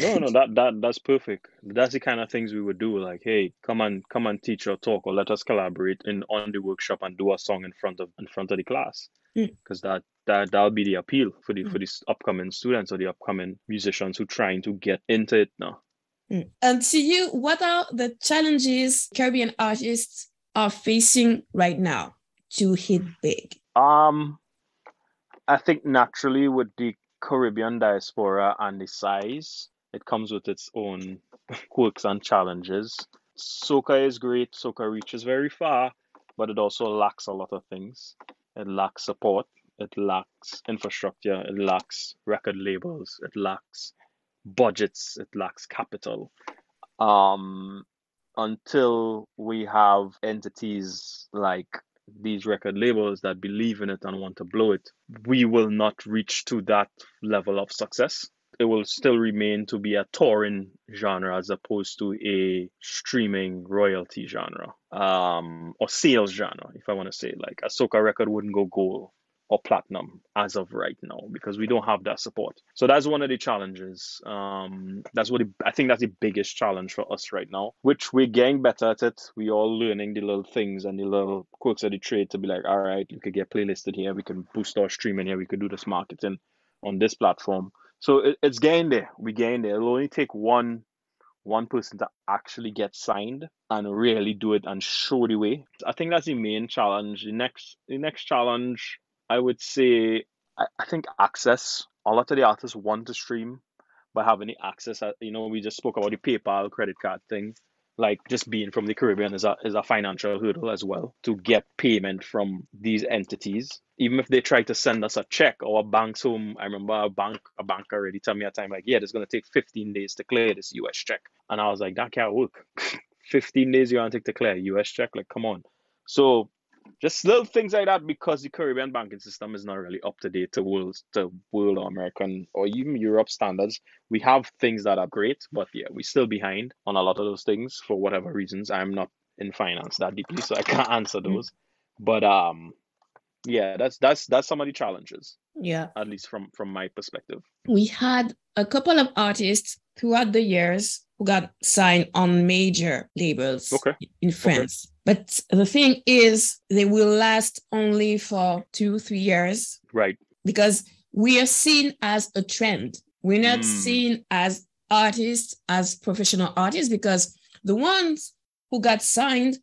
no, no, that that that's perfect. That's the kind of things we would do. Like, hey, come and come and teach or talk, or let us collaborate in on the workshop and do a song in front of in front of the class. Because mm. that that that'll be the appeal for the mm. for these upcoming students or the upcoming musicians who trying to get into it now. Mm. And to you, what are the challenges Caribbean artists are facing right now to hit big? Um, I think naturally with the Caribbean diaspora and the size, it comes with its own quirks and challenges. Soca is great, Soca reaches very far, but it also lacks a lot of things. It lacks support, it lacks infrastructure, it lacks record labels, it lacks budgets, it lacks capital. Um, until we have entities like these record labels that believe in it and want to blow it, we will not reach to that level of success. It will still remain to be a touring genre as opposed to a streaming royalty genre um, or sales genre, if I want to say. Like a soca record wouldn't go gold or platinum as of right now because we don't have that support. So that's one of the challenges. Um, that's what I think that's the biggest challenge for us right now, which we're getting better at it. We all learning the little things and the little quirks of the trade to be like, all right, we could get playlisted here, we can boost our streaming here, we could do this marketing on this platform. So it, it's getting there. We're getting there. It'll only take one one person to actually get signed and really do it and show the way. I think that's the main challenge. The next the next challenge I would say I, I think access. A lot of the artists want to stream, but having the access, you know, we just spoke about the PayPal credit card thing. Like just being from the Caribbean is a is a financial hurdle as well to get payment from these entities. Even if they try to send us a check or a bank's home, I remember a bank a bank already told me a time like, yeah, it's gonna take 15 days to clear this US check. And I was like, that can't work. <laughs> 15 days you want to take to clear US check? Like, come on. So just little things like that because the Caribbean banking system is not really up to date to world to world or American or even Europe standards. We have things that are great, but yeah, we're still behind on a lot of those things for whatever reasons. I'm not in finance that deeply, so I can't answer mm. those. But um yeah, that's that's that's some of the challenges. Yeah. At least from from my perspective. We had a couple of artists throughout the years who got signed on major labels okay. in France. Okay. But the thing is, they will last only for two, three years. Right. Because we are seen as a trend. We're not mm. seen as artists, as professional artists, because the ones who got signed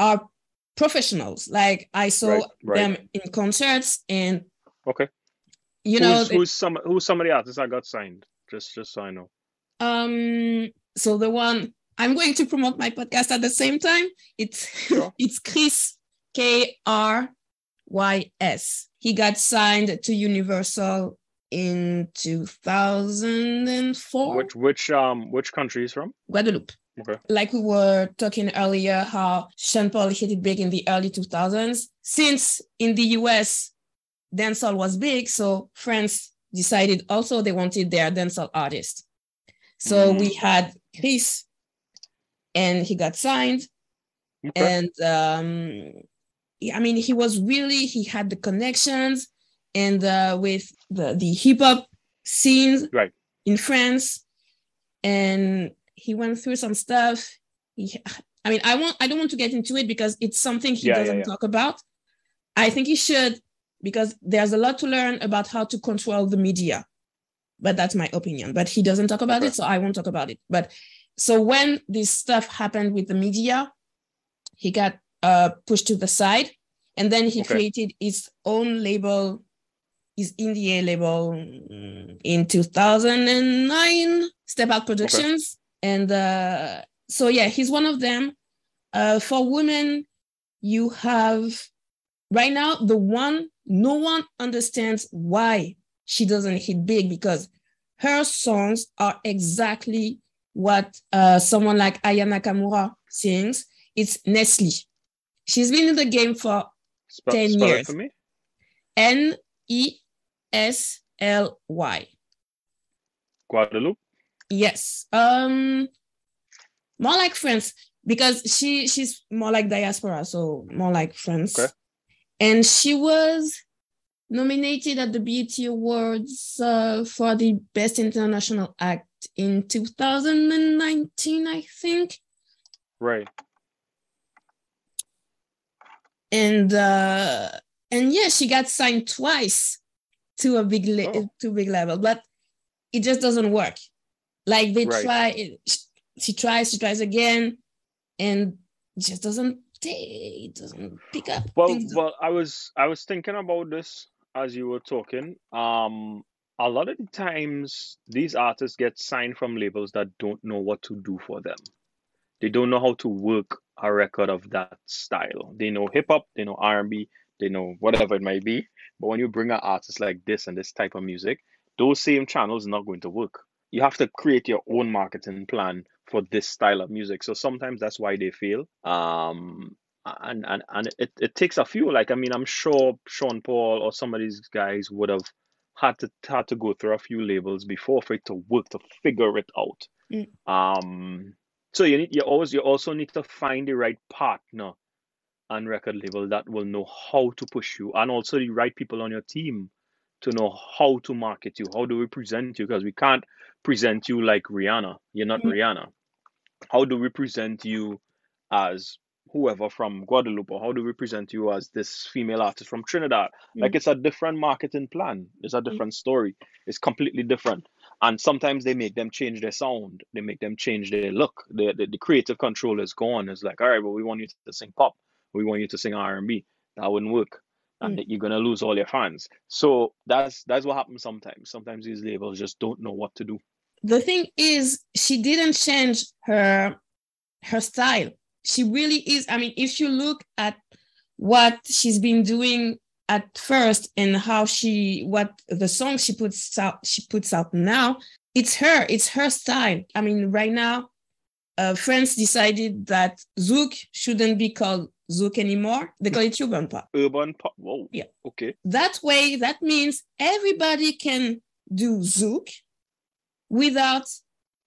are professionals. Like I saw right, right. them in concerts and okay. You who's, know who's some who's some of the artists that got signed? Just just so I know. Um, so the one I'm going to promote my podcast at the same time. It's sure. <laughs> it's Krys K R Y S. He got signed to Universal in 2004. Which which um which country is from? Guadeloupe. Okay. Like we were talking earlier, how Sean Paul hit it big in the early 2000s. Since in the US, dancehall was big, so France decided also they wanted their dancehall artist. So mm. we had Krys, and he got signed. Okay. And um, I mean, he was really he had the connections and uh, with the the hip hop scenes right. in France, and he went through some stuff. He, I mean, I want I don't want to get into it because it's something he yeah, doesn't yeah, yeah. talk about. I think he should because there's a lot to learn about how to control the media but that's my opinion. But he doesn't talk about it, so I won't talk about it. But so when this stuff happened with the media, he got uh, pushed to the side, and then he okay. created his own label, his indie label in 2009, Step Out Productions, okay. and uh, so yeah, he's one of them. Uh, for women, you have right now the one no one understands why she doesn't hit big because her songs are exactly what uh, someone like Aya Nakamura sings. It's Nesly. She's been in the game for spell, 10 spell years. N E S L Y. Guadeloupe? Yes. Um more like France because she she's more like diaspora, so more like France. Okay. And she was nominated at the BET Awards uh, for the Best International Act in 2019, I think. Right. And uh, and yeah, she got signed twice to a big le- oh. to big level, but it just doesn't work. Like they right. try, she tries, she tries again, and just doesn't it doesn't pick up. Well, well, I was I was thinking about this as you were talking, um, a lot of the times these artists get signed from labels that don't know what to do for them. They don't know how to work a record of that style. They know hip hop, they know R and B, they know whatever it might be. But when you bring an artist like this and this type of music, those same channels are not going to work. You have to create your own marketing plan for this style of music. So sometimes that's why they fail. Um, and and and it, it takes a few like i mean i'm sure sean paul or some of these guys would have had to had to go through a few labels before for it to work to figure it out mm. um so you need you always you also need to find the right partner and record label that will know how to push you and also the right people on your team to know how to market you. How do we present you? Because we can't present you like Rihanna. You're not Mhm. Rihanna. How do we present you as whoever from Guadeloupe? Or how do we present you as this female artist from Trinidad? Like Mm. it's a different marketing plan. It's a different story. It's completely different. And sometimes they make them change their sound. They make them change their look. The, the, the creative control is gone. It's like, all right, well, we want you to sing pop. We want you to sing R&B. That wouldn't work. And Mm. you're gonna lose all your fans. So that's that's what happens sometimes. Sometimes these labels just don't know what to do. the thing is she didn't change her her style she really is i mean if you look at what she's been doing at first and how she what the song she puts out she puts out now it's her it's her style i mean right now uh, france decided that zouk shouldn't be called zouk anymore they call it urban pop Urban pop. Whoa. Yeah. Okay. that way that means everybody can do zouk without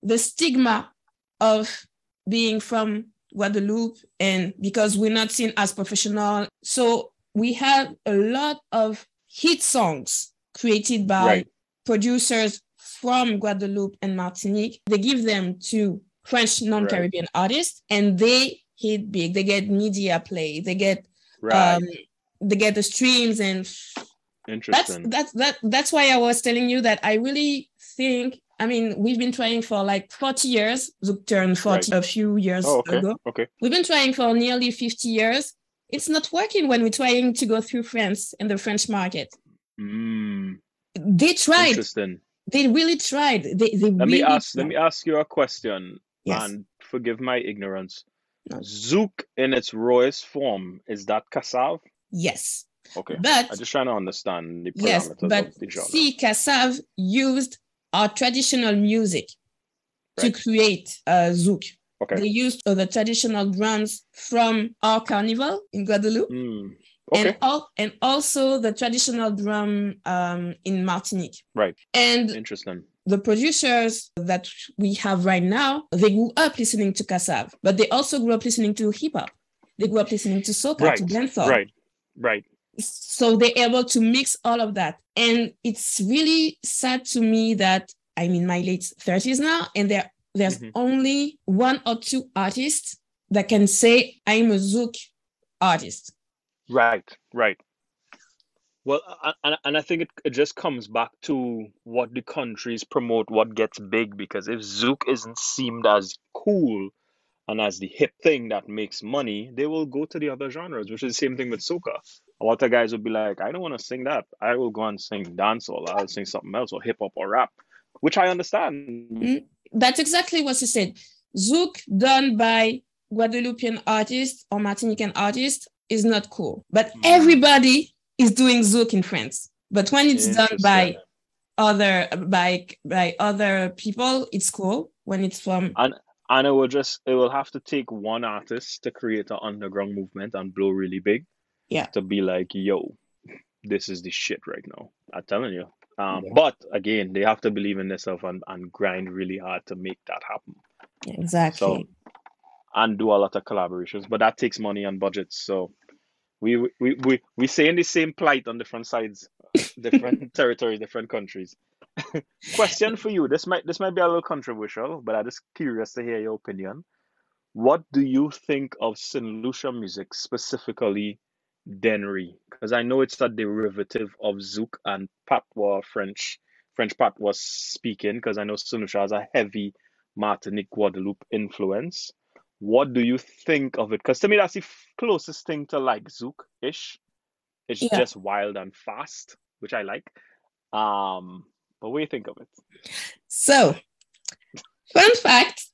the stigma of being from guadeloupe and because we're not seen as professional. So we have a lot of hit songs created by Right. producers from guadeloupe and martinique. They give them to french non-caribbean artists and they hit big. They get media play. They get Right. um, they get the streams and that's that's that that's why I was telling you that I really think I mean we've been trying for like 40 years Zouk turned 40 a few years oh, okay. ago Okay. we've been trying for nearly 50 years it's not working when we're trying to go through France and the French market Mm, they tried interesting. they really tried they, they Let really me ask. Let me ask you a question, yes and forgive my ignorance. No. Zouk in its rawest form is that Kassav? yes Okay. but I'm just trying to understand the parameters yes but of the genre. see Kassav used our traditional music to create uh, Zouk okay. They used uh, the traditional drums from our carnival in Guadeloupe, Hmm. and al- and also the traditional drum um, in Martinique. Right. And Interesting. the producers that we have right now, they grew up listening to Kassav, but they also grew up listening to hip hop. They grew up listening to soca, to Right. dancehall. Right. Right. So they're able to mix all of that. And it's really sad to me that I'm in my late 30s now, and there there's Mhm. only one or two artists that can say I'm a Zouk artist. Right, right. Well, and, and I think it, it just comes back to what the countries promote, what gets big, because if Zouk isn't seemed as cool and as the hip thing that makes money, they will go to the other genres, which is the same thing with soca. A lot of guys will be like, I don't want to sing that. I will go and sing dancehall. I'll sing something else or hip hop or rap, which I understand. Mm. That's exactly what she said. Zouk done by Guadeloupean artists or Martinican artists is not cool. But Mm. everybody is doing Zouk in France. But when it's done by other by by other people, it's cool. When it's from and And it will just it will have to take one artist to create an underground movement and blow really big. Yeah. To be like, yo, this is the shit right now. I'm telling you. Um, Yeah. but again, they have to believe in themselves and, and grind really hard to make that happen. exactly. So and do a lot of collaborations. But that takes money and budgets. So we we we we say in the same plight on different sides, <laughs> different territories, different countries. <laughs> Question for you. This might this might be a little controversial, but I'm just curious to hear your opinion. What do you think of St. Lucia music, specifically Dennery? Because I know it's a derivative of Zouk and Patois French, French Patois speaking, because I know. Lucia has a heavy Martinique Guadeloupe influence. What do you think of it? Because to me, that's the closest thing to like Zouk ish. It's Yeah. just wild and fast, which I like. Um, but what do you think of it? So, fun fact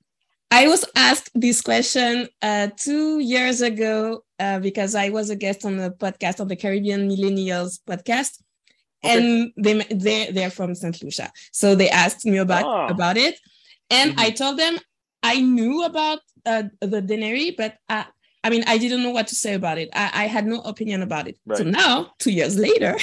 I was asked this question uh, two years ago uh, because I was a guest on the podcast, on the Caribbean Millennials podcast. Okay. And they, they, they're from St. Lucia. So they asked me about, Ah. about it. And Mhm. I told them I knew about uh, the Dennery, but I, I mean, I didn't know what to say about it. I, I had no opinion about it. So now, two years later,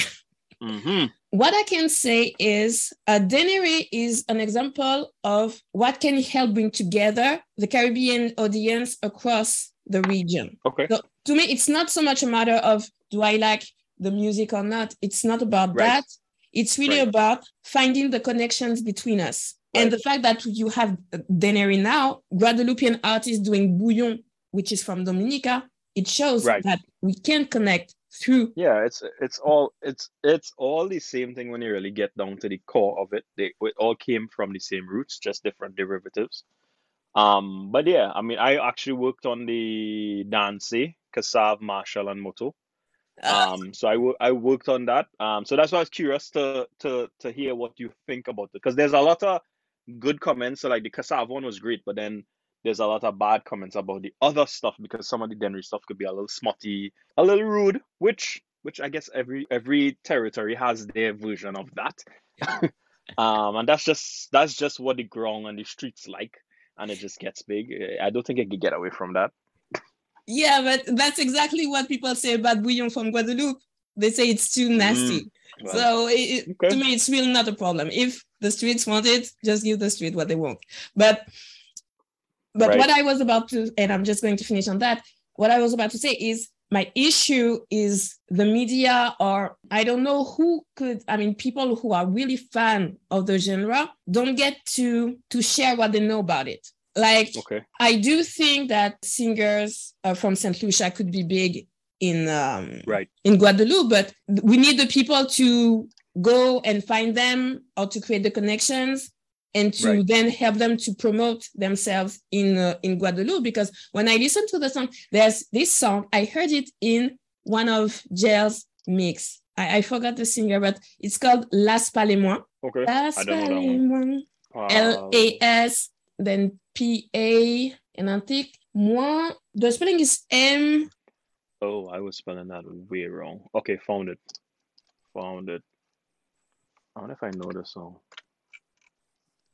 Mm-hmm. What I can say is uh, a Dennery is an example of what can help bring together the Caribbean audience across the region. Okay. So to me, it's not so much a matter of do I like the music or not. It's not about Right. that. It's really Right. about finding the connections between us. And the fact that you have uh, Dennery now, Guadeloupean artists doing bouyon, which is from Dominica, it shows Right. that we can connect through. Yeah, it's it's all it's it's all the same thing when you really get down to the core of it. They it all came from the same roots, just different derivatives. Um, but yeah, I mean, I actually worked on the Dance, Kassav, Machel, and Moto. Uh, Um, so I wo- I worked on that. Um, so that's why I was curious to to to hear what you think about it because there's a lot of good comments. So like the Kassav one was great, but then there's a lot of bad comments about the other stuff because some of the Dennery stuff could be a little smutty, a little rude, which which I guess every every territory has their version of that. <laughs> um, and that's just that's just what the ground and the streets like, and it just gets big. I don't think it could get away from that. yeah, but that's exactly what people say about bouyon from Guadeloupe. They say it's too nasty. Well, so it, it- okay. to me, it's really not a problem. If the streets want it, just give the street what they want. But but Right. what I was about to, and I'm just going to finish on that. What I was about to say is my issue is the media, or I don't know who could. I mean, people who are really fan of the genre don't get to to share what they know about it. Like okay. I do think that singers uh, from St. Lucia could be big in um, Right. in Guadeloupe, but we need the people to go and find them or to create the connections and to Right. then help them to promote themselves in uh, in Guadeloupe. Because when I listen to the song, there's this song I heard it in one of Jail's mix. I, I forgot the singer, but it's called Las les Okay. Las I don't Pas know that les one. Moins. Uh, L A S, then P A, and I think moins. The spelling is M. Oh, I was spelling that way wrong. Okay, found it. Found it. I wonder if I know the song.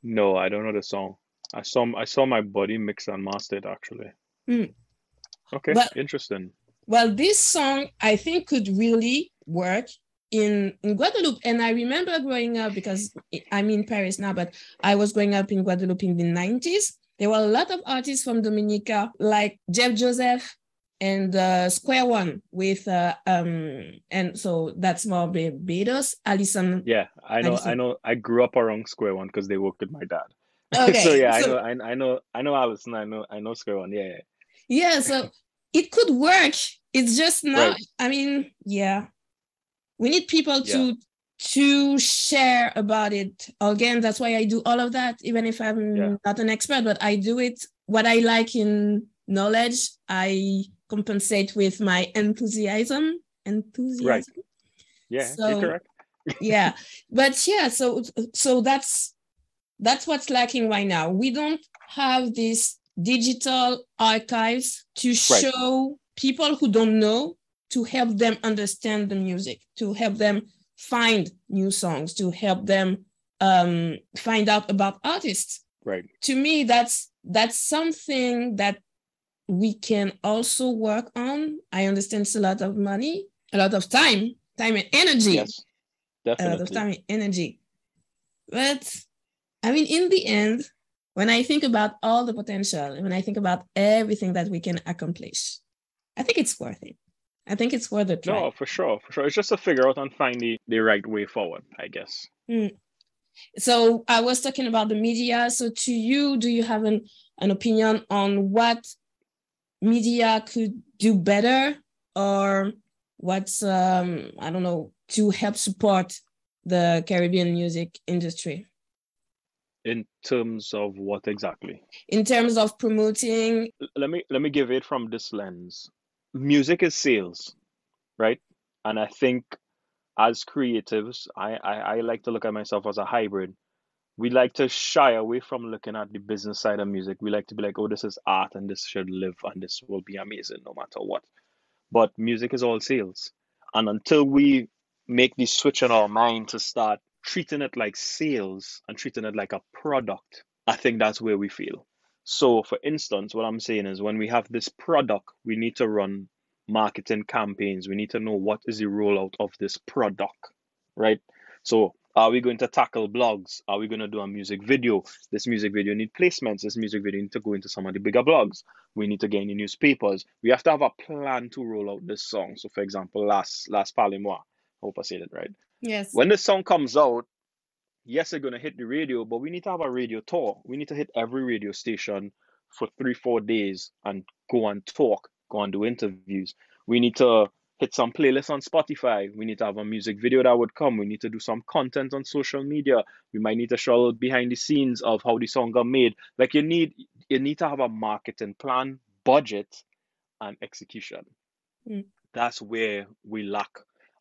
No, I don't know the song. I saw I saw my buddy mix and master it actually. Hmm. Okay, But- interesting. Well, this song I think could really work in in Guadeloupe. And I remember growing up because I'm in Paris now, but I was growing up in Guadeloupe in the 90s. There were a lot of artists from Dominica, like Jeff Joseph and uh, Square One with uh, um and so that's more Barbados. Alison. Yeah, I know. I know. I grew up around Square One because they worked with my dad. <laughs> Okay, so yeah, so- I know. I, I know. I know Alison. I know. I know Square One. Yeah. yeah. Yeah, so it could work. It's just not, Right. I mean, yeah. We need people to to share about it. Again, that's why I do all of that, even if I'm Yeah. not an expert, but I do it. What I like in knowledge, I compensate with my enthusiasm. Enthusiasm. Right. Yeah, So- you're correct. <laughs> yeah but yeah so so that's that's what's lacking right now we don't have these digital archives to show people who don't know to help them understand the music to help them find new songs to help them um, find out about artists Right. to me that's that's something that we can also work on i understand it's a lot of money a lot of time time and energy Yes. definitely. a lot of time and energy. But I mean, in the end, when I think about all the potential, when I think about everything that we can accomplish, I think it's worth it. I think it's worth it. No, for sure, for sure. It's just to figure out and find the, the right way forward, I guess. Mm. So I was talking about the media. So to you, do you have an, an opinion on what media could do better or what's um I don't know to help support the Caribbean music industry In terms of what exactly? in terms of promoting Let me let me give it from this lens. Music is sales, right? And I think as creatives, I, I, I like to look at myself as a hybrid. We like to shy away from looking at the business side of music. We like to be like, oh, this is art and this should live and this will be amazing no matter what. But music is all sales. And until we make the switch in our mind to start treating it like sales and treating it like a product, I think that's where we feel. So, for instance, what I'm saying is when we have this product, we need to run marketing campaigns. We need to know what is the rollout of this product, right? So, Are we going to tackle blogs? Are we going to do a music video? This music video need placements. This music video need to go into some of the bigger blogs. We need to get in the newspapers. We have to have a plan to roll out this song. So, for example, last last Parle-moi, hope I said it right. Yes. When this song comes out, yes, they're gonna hit the radio, but we need to have a radio tour. We need to hit every radio station for three, four days and go and talk, go and do interviews. We need to hit some playlists on Spotify. We need to have a music video that would come. We need to do some content on social media. We might need to show behind the scenes of how the song got made. Like you need you need to have a marketing plan, budget, and execution. Mm. That's where we lack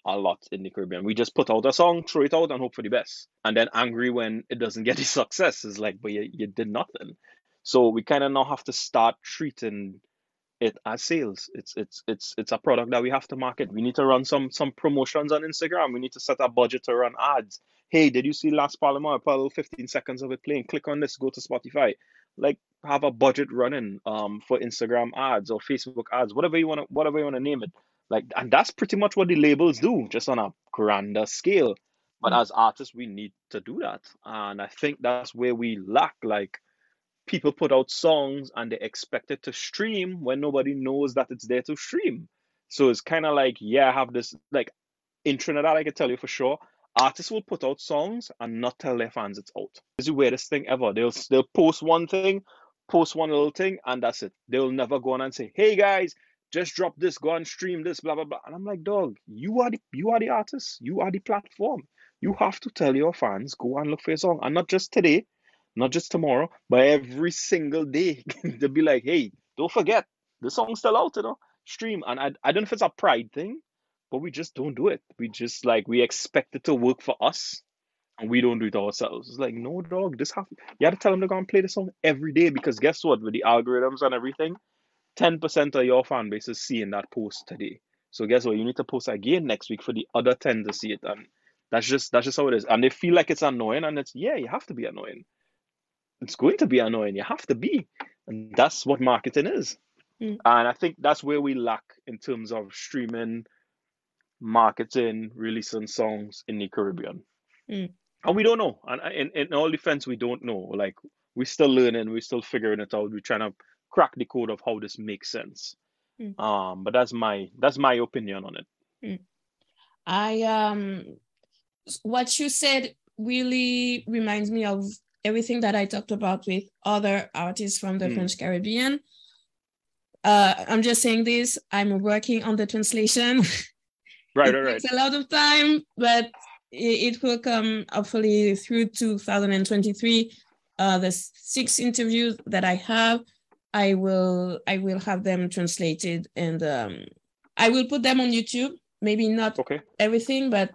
a lot in the Caribbean. We just put out a song, throw it out, and hope for the best. And then angry when it doesn't get <laughs> the success. It's like, but you, you did nothing. So we kind of now have to start treating it as sales. It's it's it's it's a product that we have to market. We need to run some some promotions on Instagram. We need to set a budget to run ads. Hey, did you see last a little 15 seconds of it playing. Click on this, go to Spotify. Like have a budget running um for Instagram ads or Facebook ads, whatever you want to whatever you want to name it. Like and that's pretty much what the labels do, just on a grander scale. But Mm. as artists, we need to do that. And I think that's where we lack. Like people put out songs and they expect it to stream when nobody knows that it's there to stream. So it's kind of like, yeah, I have this like in Trinidad, I can tell you for sure, artists will put out songs and not tell their fans it's out. It's the weirdest thing ever. They'll they'll post one thing, post one little thing, and that's it. They'll never go on and say, "Hey guys, just drop this, go and stream this, blah blah blah." And I'm like, dog, you are the you are the artist, you are the platform. You have to tell your fans, go and look for your song, and not just today, not just tomorrow, but every single day. <laughs> They'll be like, "Hey, don't forget, the song's still out, you know, stream." And I I don't know if it's a pride thing but we just don't do it. We just like we expect it to work for us, and we don't do it ourselves. It's like no dog, this have you have to tell them to go and play the song every day because guess what? With the algorithms and everything, ten percent of your fan base is seeing that post today. So guess what? You need to post again next week for the other ten to see it, and that's just that's just how it is. And they feel like it's annoying, and it's yeah, you have to be annoying. It's going to be annoying. You have to be, and that's what marketing is. Mm. And I think that's where we lack in terms of streaming marketing, releasing songs in the Caribbean. Mm. And we don't know. And in, in all defense, we don't know. Like we're still learning, we're still figuring it out. We're trying to crack the code of how this makes sense. Mm. Um, but that's my that's my opinion on it. I um what you said really reminds me of everything that I talked about with other artists from the Mm. French Caribbean. Uh, I'm just saying this. I'm working on the translation. <laughs> Right, it right, right. takes a lot of time, but it, it will come hopefully through 2023. Uh, the six interviews that I have, I will I will have them translated and um, I will put them on YouTube. Maybe not Okay. everything, but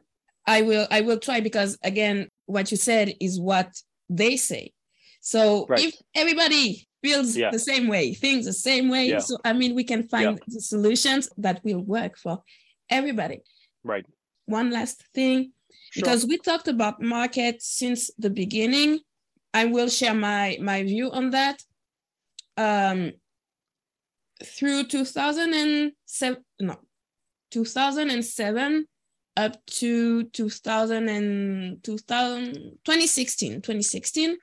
I will I will try because again, what you said is what they say. So Right. if everybody feels Yeah. the same way, thinks the same way, Yeah. so I mean we can find the solutions that will work for everybody. Right. One last thing, Sure. because we talked about market since the beginning, I will share my my view on that. Um, through 2007, no, 2007 up to 2000 and 2000, 2016, 2016,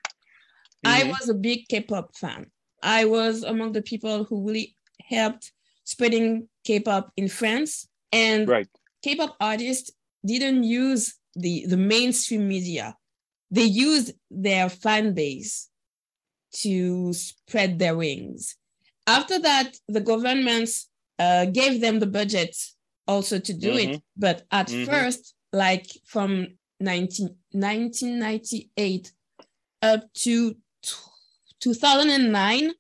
I Mhm. was a big K-pop fan. I was among the people who really helped spreading K-pop in France. And right. K-pop artists didn't use the, the mainstream media. They used their fan base to spread their wings. After that, the governments uh, gave them the budget also to do it. But at Mhm. first, like from 19, 1998 up to t- 2009,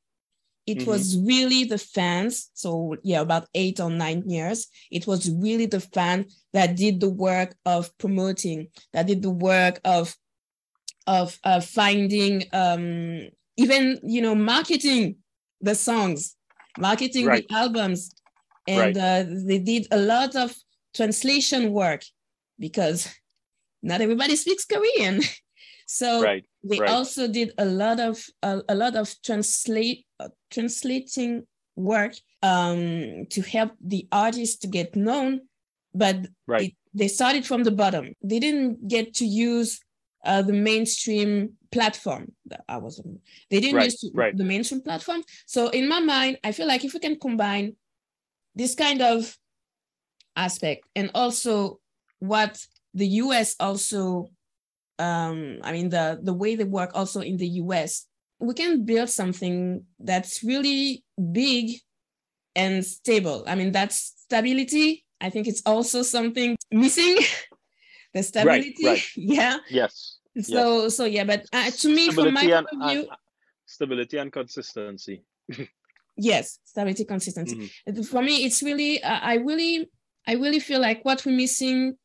it Mhm. was really the fans. So, yeah, about eight or nine years. It was really the fan that did the work of promoting, that did the work of of uh, finding um even you know marketing the songs marketing Right. the albums and uh, they did a lot of translation work because not everybody speaks korean <laughs> so Right. they right. also did a lot of a, a lot of translate uh, translating work um, to help the artists to get known but Right. it, they started from the bottom they didn't get to use uh, the mainstream platform that I was on. They didn't Right, use right. the mainstream platform. So in my mind, I feel like if we can combine this kind of aspect and also what the US also um I mean the the way they work also in the US, we can build something that's really big and stable. I mean that's stability. I think it's also something missing. <laughs> the stability. right. <laughs> Yeah. Yes. So so yeah, but uh, to me, from my and, point of view, and stability and consistency. <laughs> yes, stability, consistency. Mhm. For me, it's really uh, I really I really feel like what we're missing,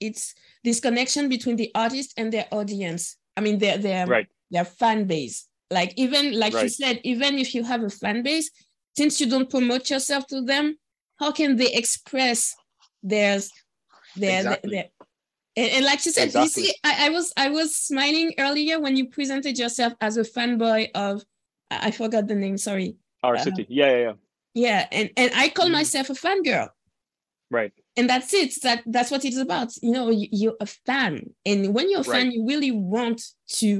it's this connection between the artist and their audience. I mean, their their Right. their fan base. Like even like you said, even if you have a fan base, since you don't promote yourself to them, how can they express theirs their Exactly. their and, and like you said, Exactly. you see, I, I was I was smiling earlier when you presented yourself as a fanboy of I forgot the name, sorry. Our Uh, city. Yeah, yeah, yeah. Yeah, and and I call Mhm. myself a fan girl. Right. and that's it that that's what it's about you know you, you're a fan and when you're a fan Right. you really want to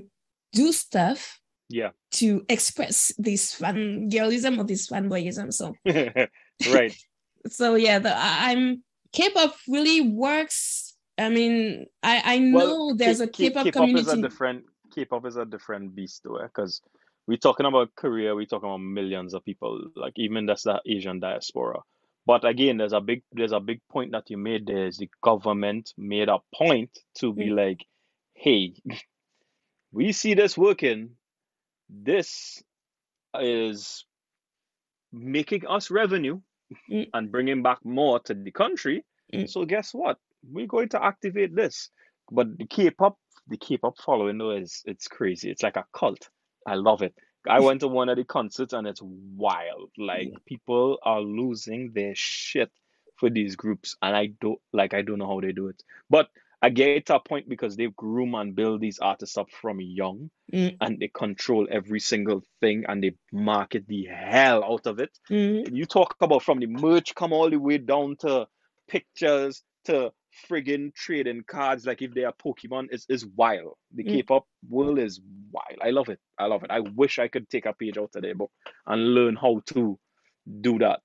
do stuff Yeah. to express this fan girlism or this fanboyism so <laughs> right. <laughs> so yeah the, i'm k-pop really works i mean i i know Well, there's K- a k-pop K-pop community is a different K-pop is a different beast though, because we're talking about Korea, we're talking about millions of people, like even that's the Asian diaspora. But again, there's a big there's a big point that you made there is the government made a point to be like, hey, <laughs> we see this working. This is making us revenue Mm. and bringing back more to the country. Mm. So guess what? We're going to activate this. But the K-pop, the K-pop following though is it's crazy. It's like a cult. I love it. I <laughs> went to one of the concerts and it's wild. Like people are losing their shit for these groups, and I don't like I don't know how they do it. But I get to a point because they groom and build these artists up from young, Mm. and they control every single thing, and they market the hell out of it Mhm. you talk about from the merch come all the way down to pictures to friggin' trading cards like if they are pokemon is it's wild. The Mm. k-pop world is wild. I love it. I love it. I wish i could take a page out of their book and learn how to do that.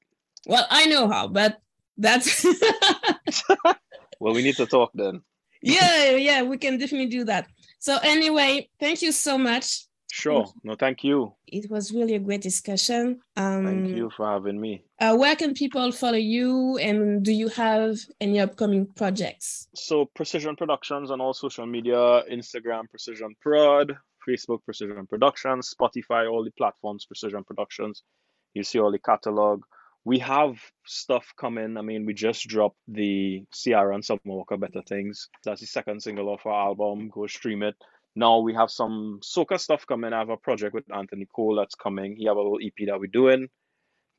Well i know how but that's <laughs> well we need to talk then. <laughs> Yeah yeah we can definitely do that. So anyway thank you so much sure. No thank you. it was really a great discussion. Um thank you for having me. uh, where can people follow you and do you have any upcoming projects? So precision productions on all social media instagram precision prod facebook precision productions spotify all the platforms precision productions. You see all the catalog. We have stuff coming. I mean we just dropped the Ciara and Summer Walker Better Thangs. That's the second single of our album. Go stream it now we have some soca stuff coming i have a project with anthony cole that's coming he have a little ep that we're doing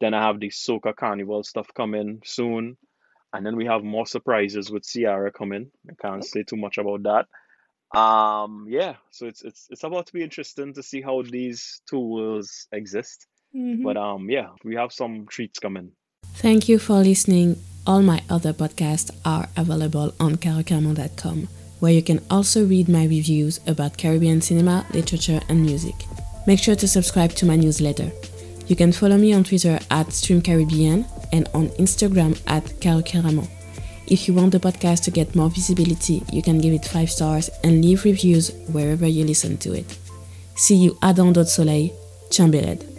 then i have the soca carnival stuff coming soon and then we have more surprises with Ciara coming. I can't say too much about that. Um, yeah, so it's it's it's about to be interesting to see how these two worlds exist. Mhm. But um, yeah, we have some treats coming. Thank you for listening. All my other podcasts are available on karukerament.com, where you can also read my reviews about Caribbean cinema, literature, and music. Make sure to subscribe to my newsletter. You can follow me on Twitter at StreamCaribbean and on Instagram at karukerament. If you want the podcast to get more visibility, you can give it 5 stars and leave reviews wherever you listen to it. See you à Dans d'autres soleils. Chambeled.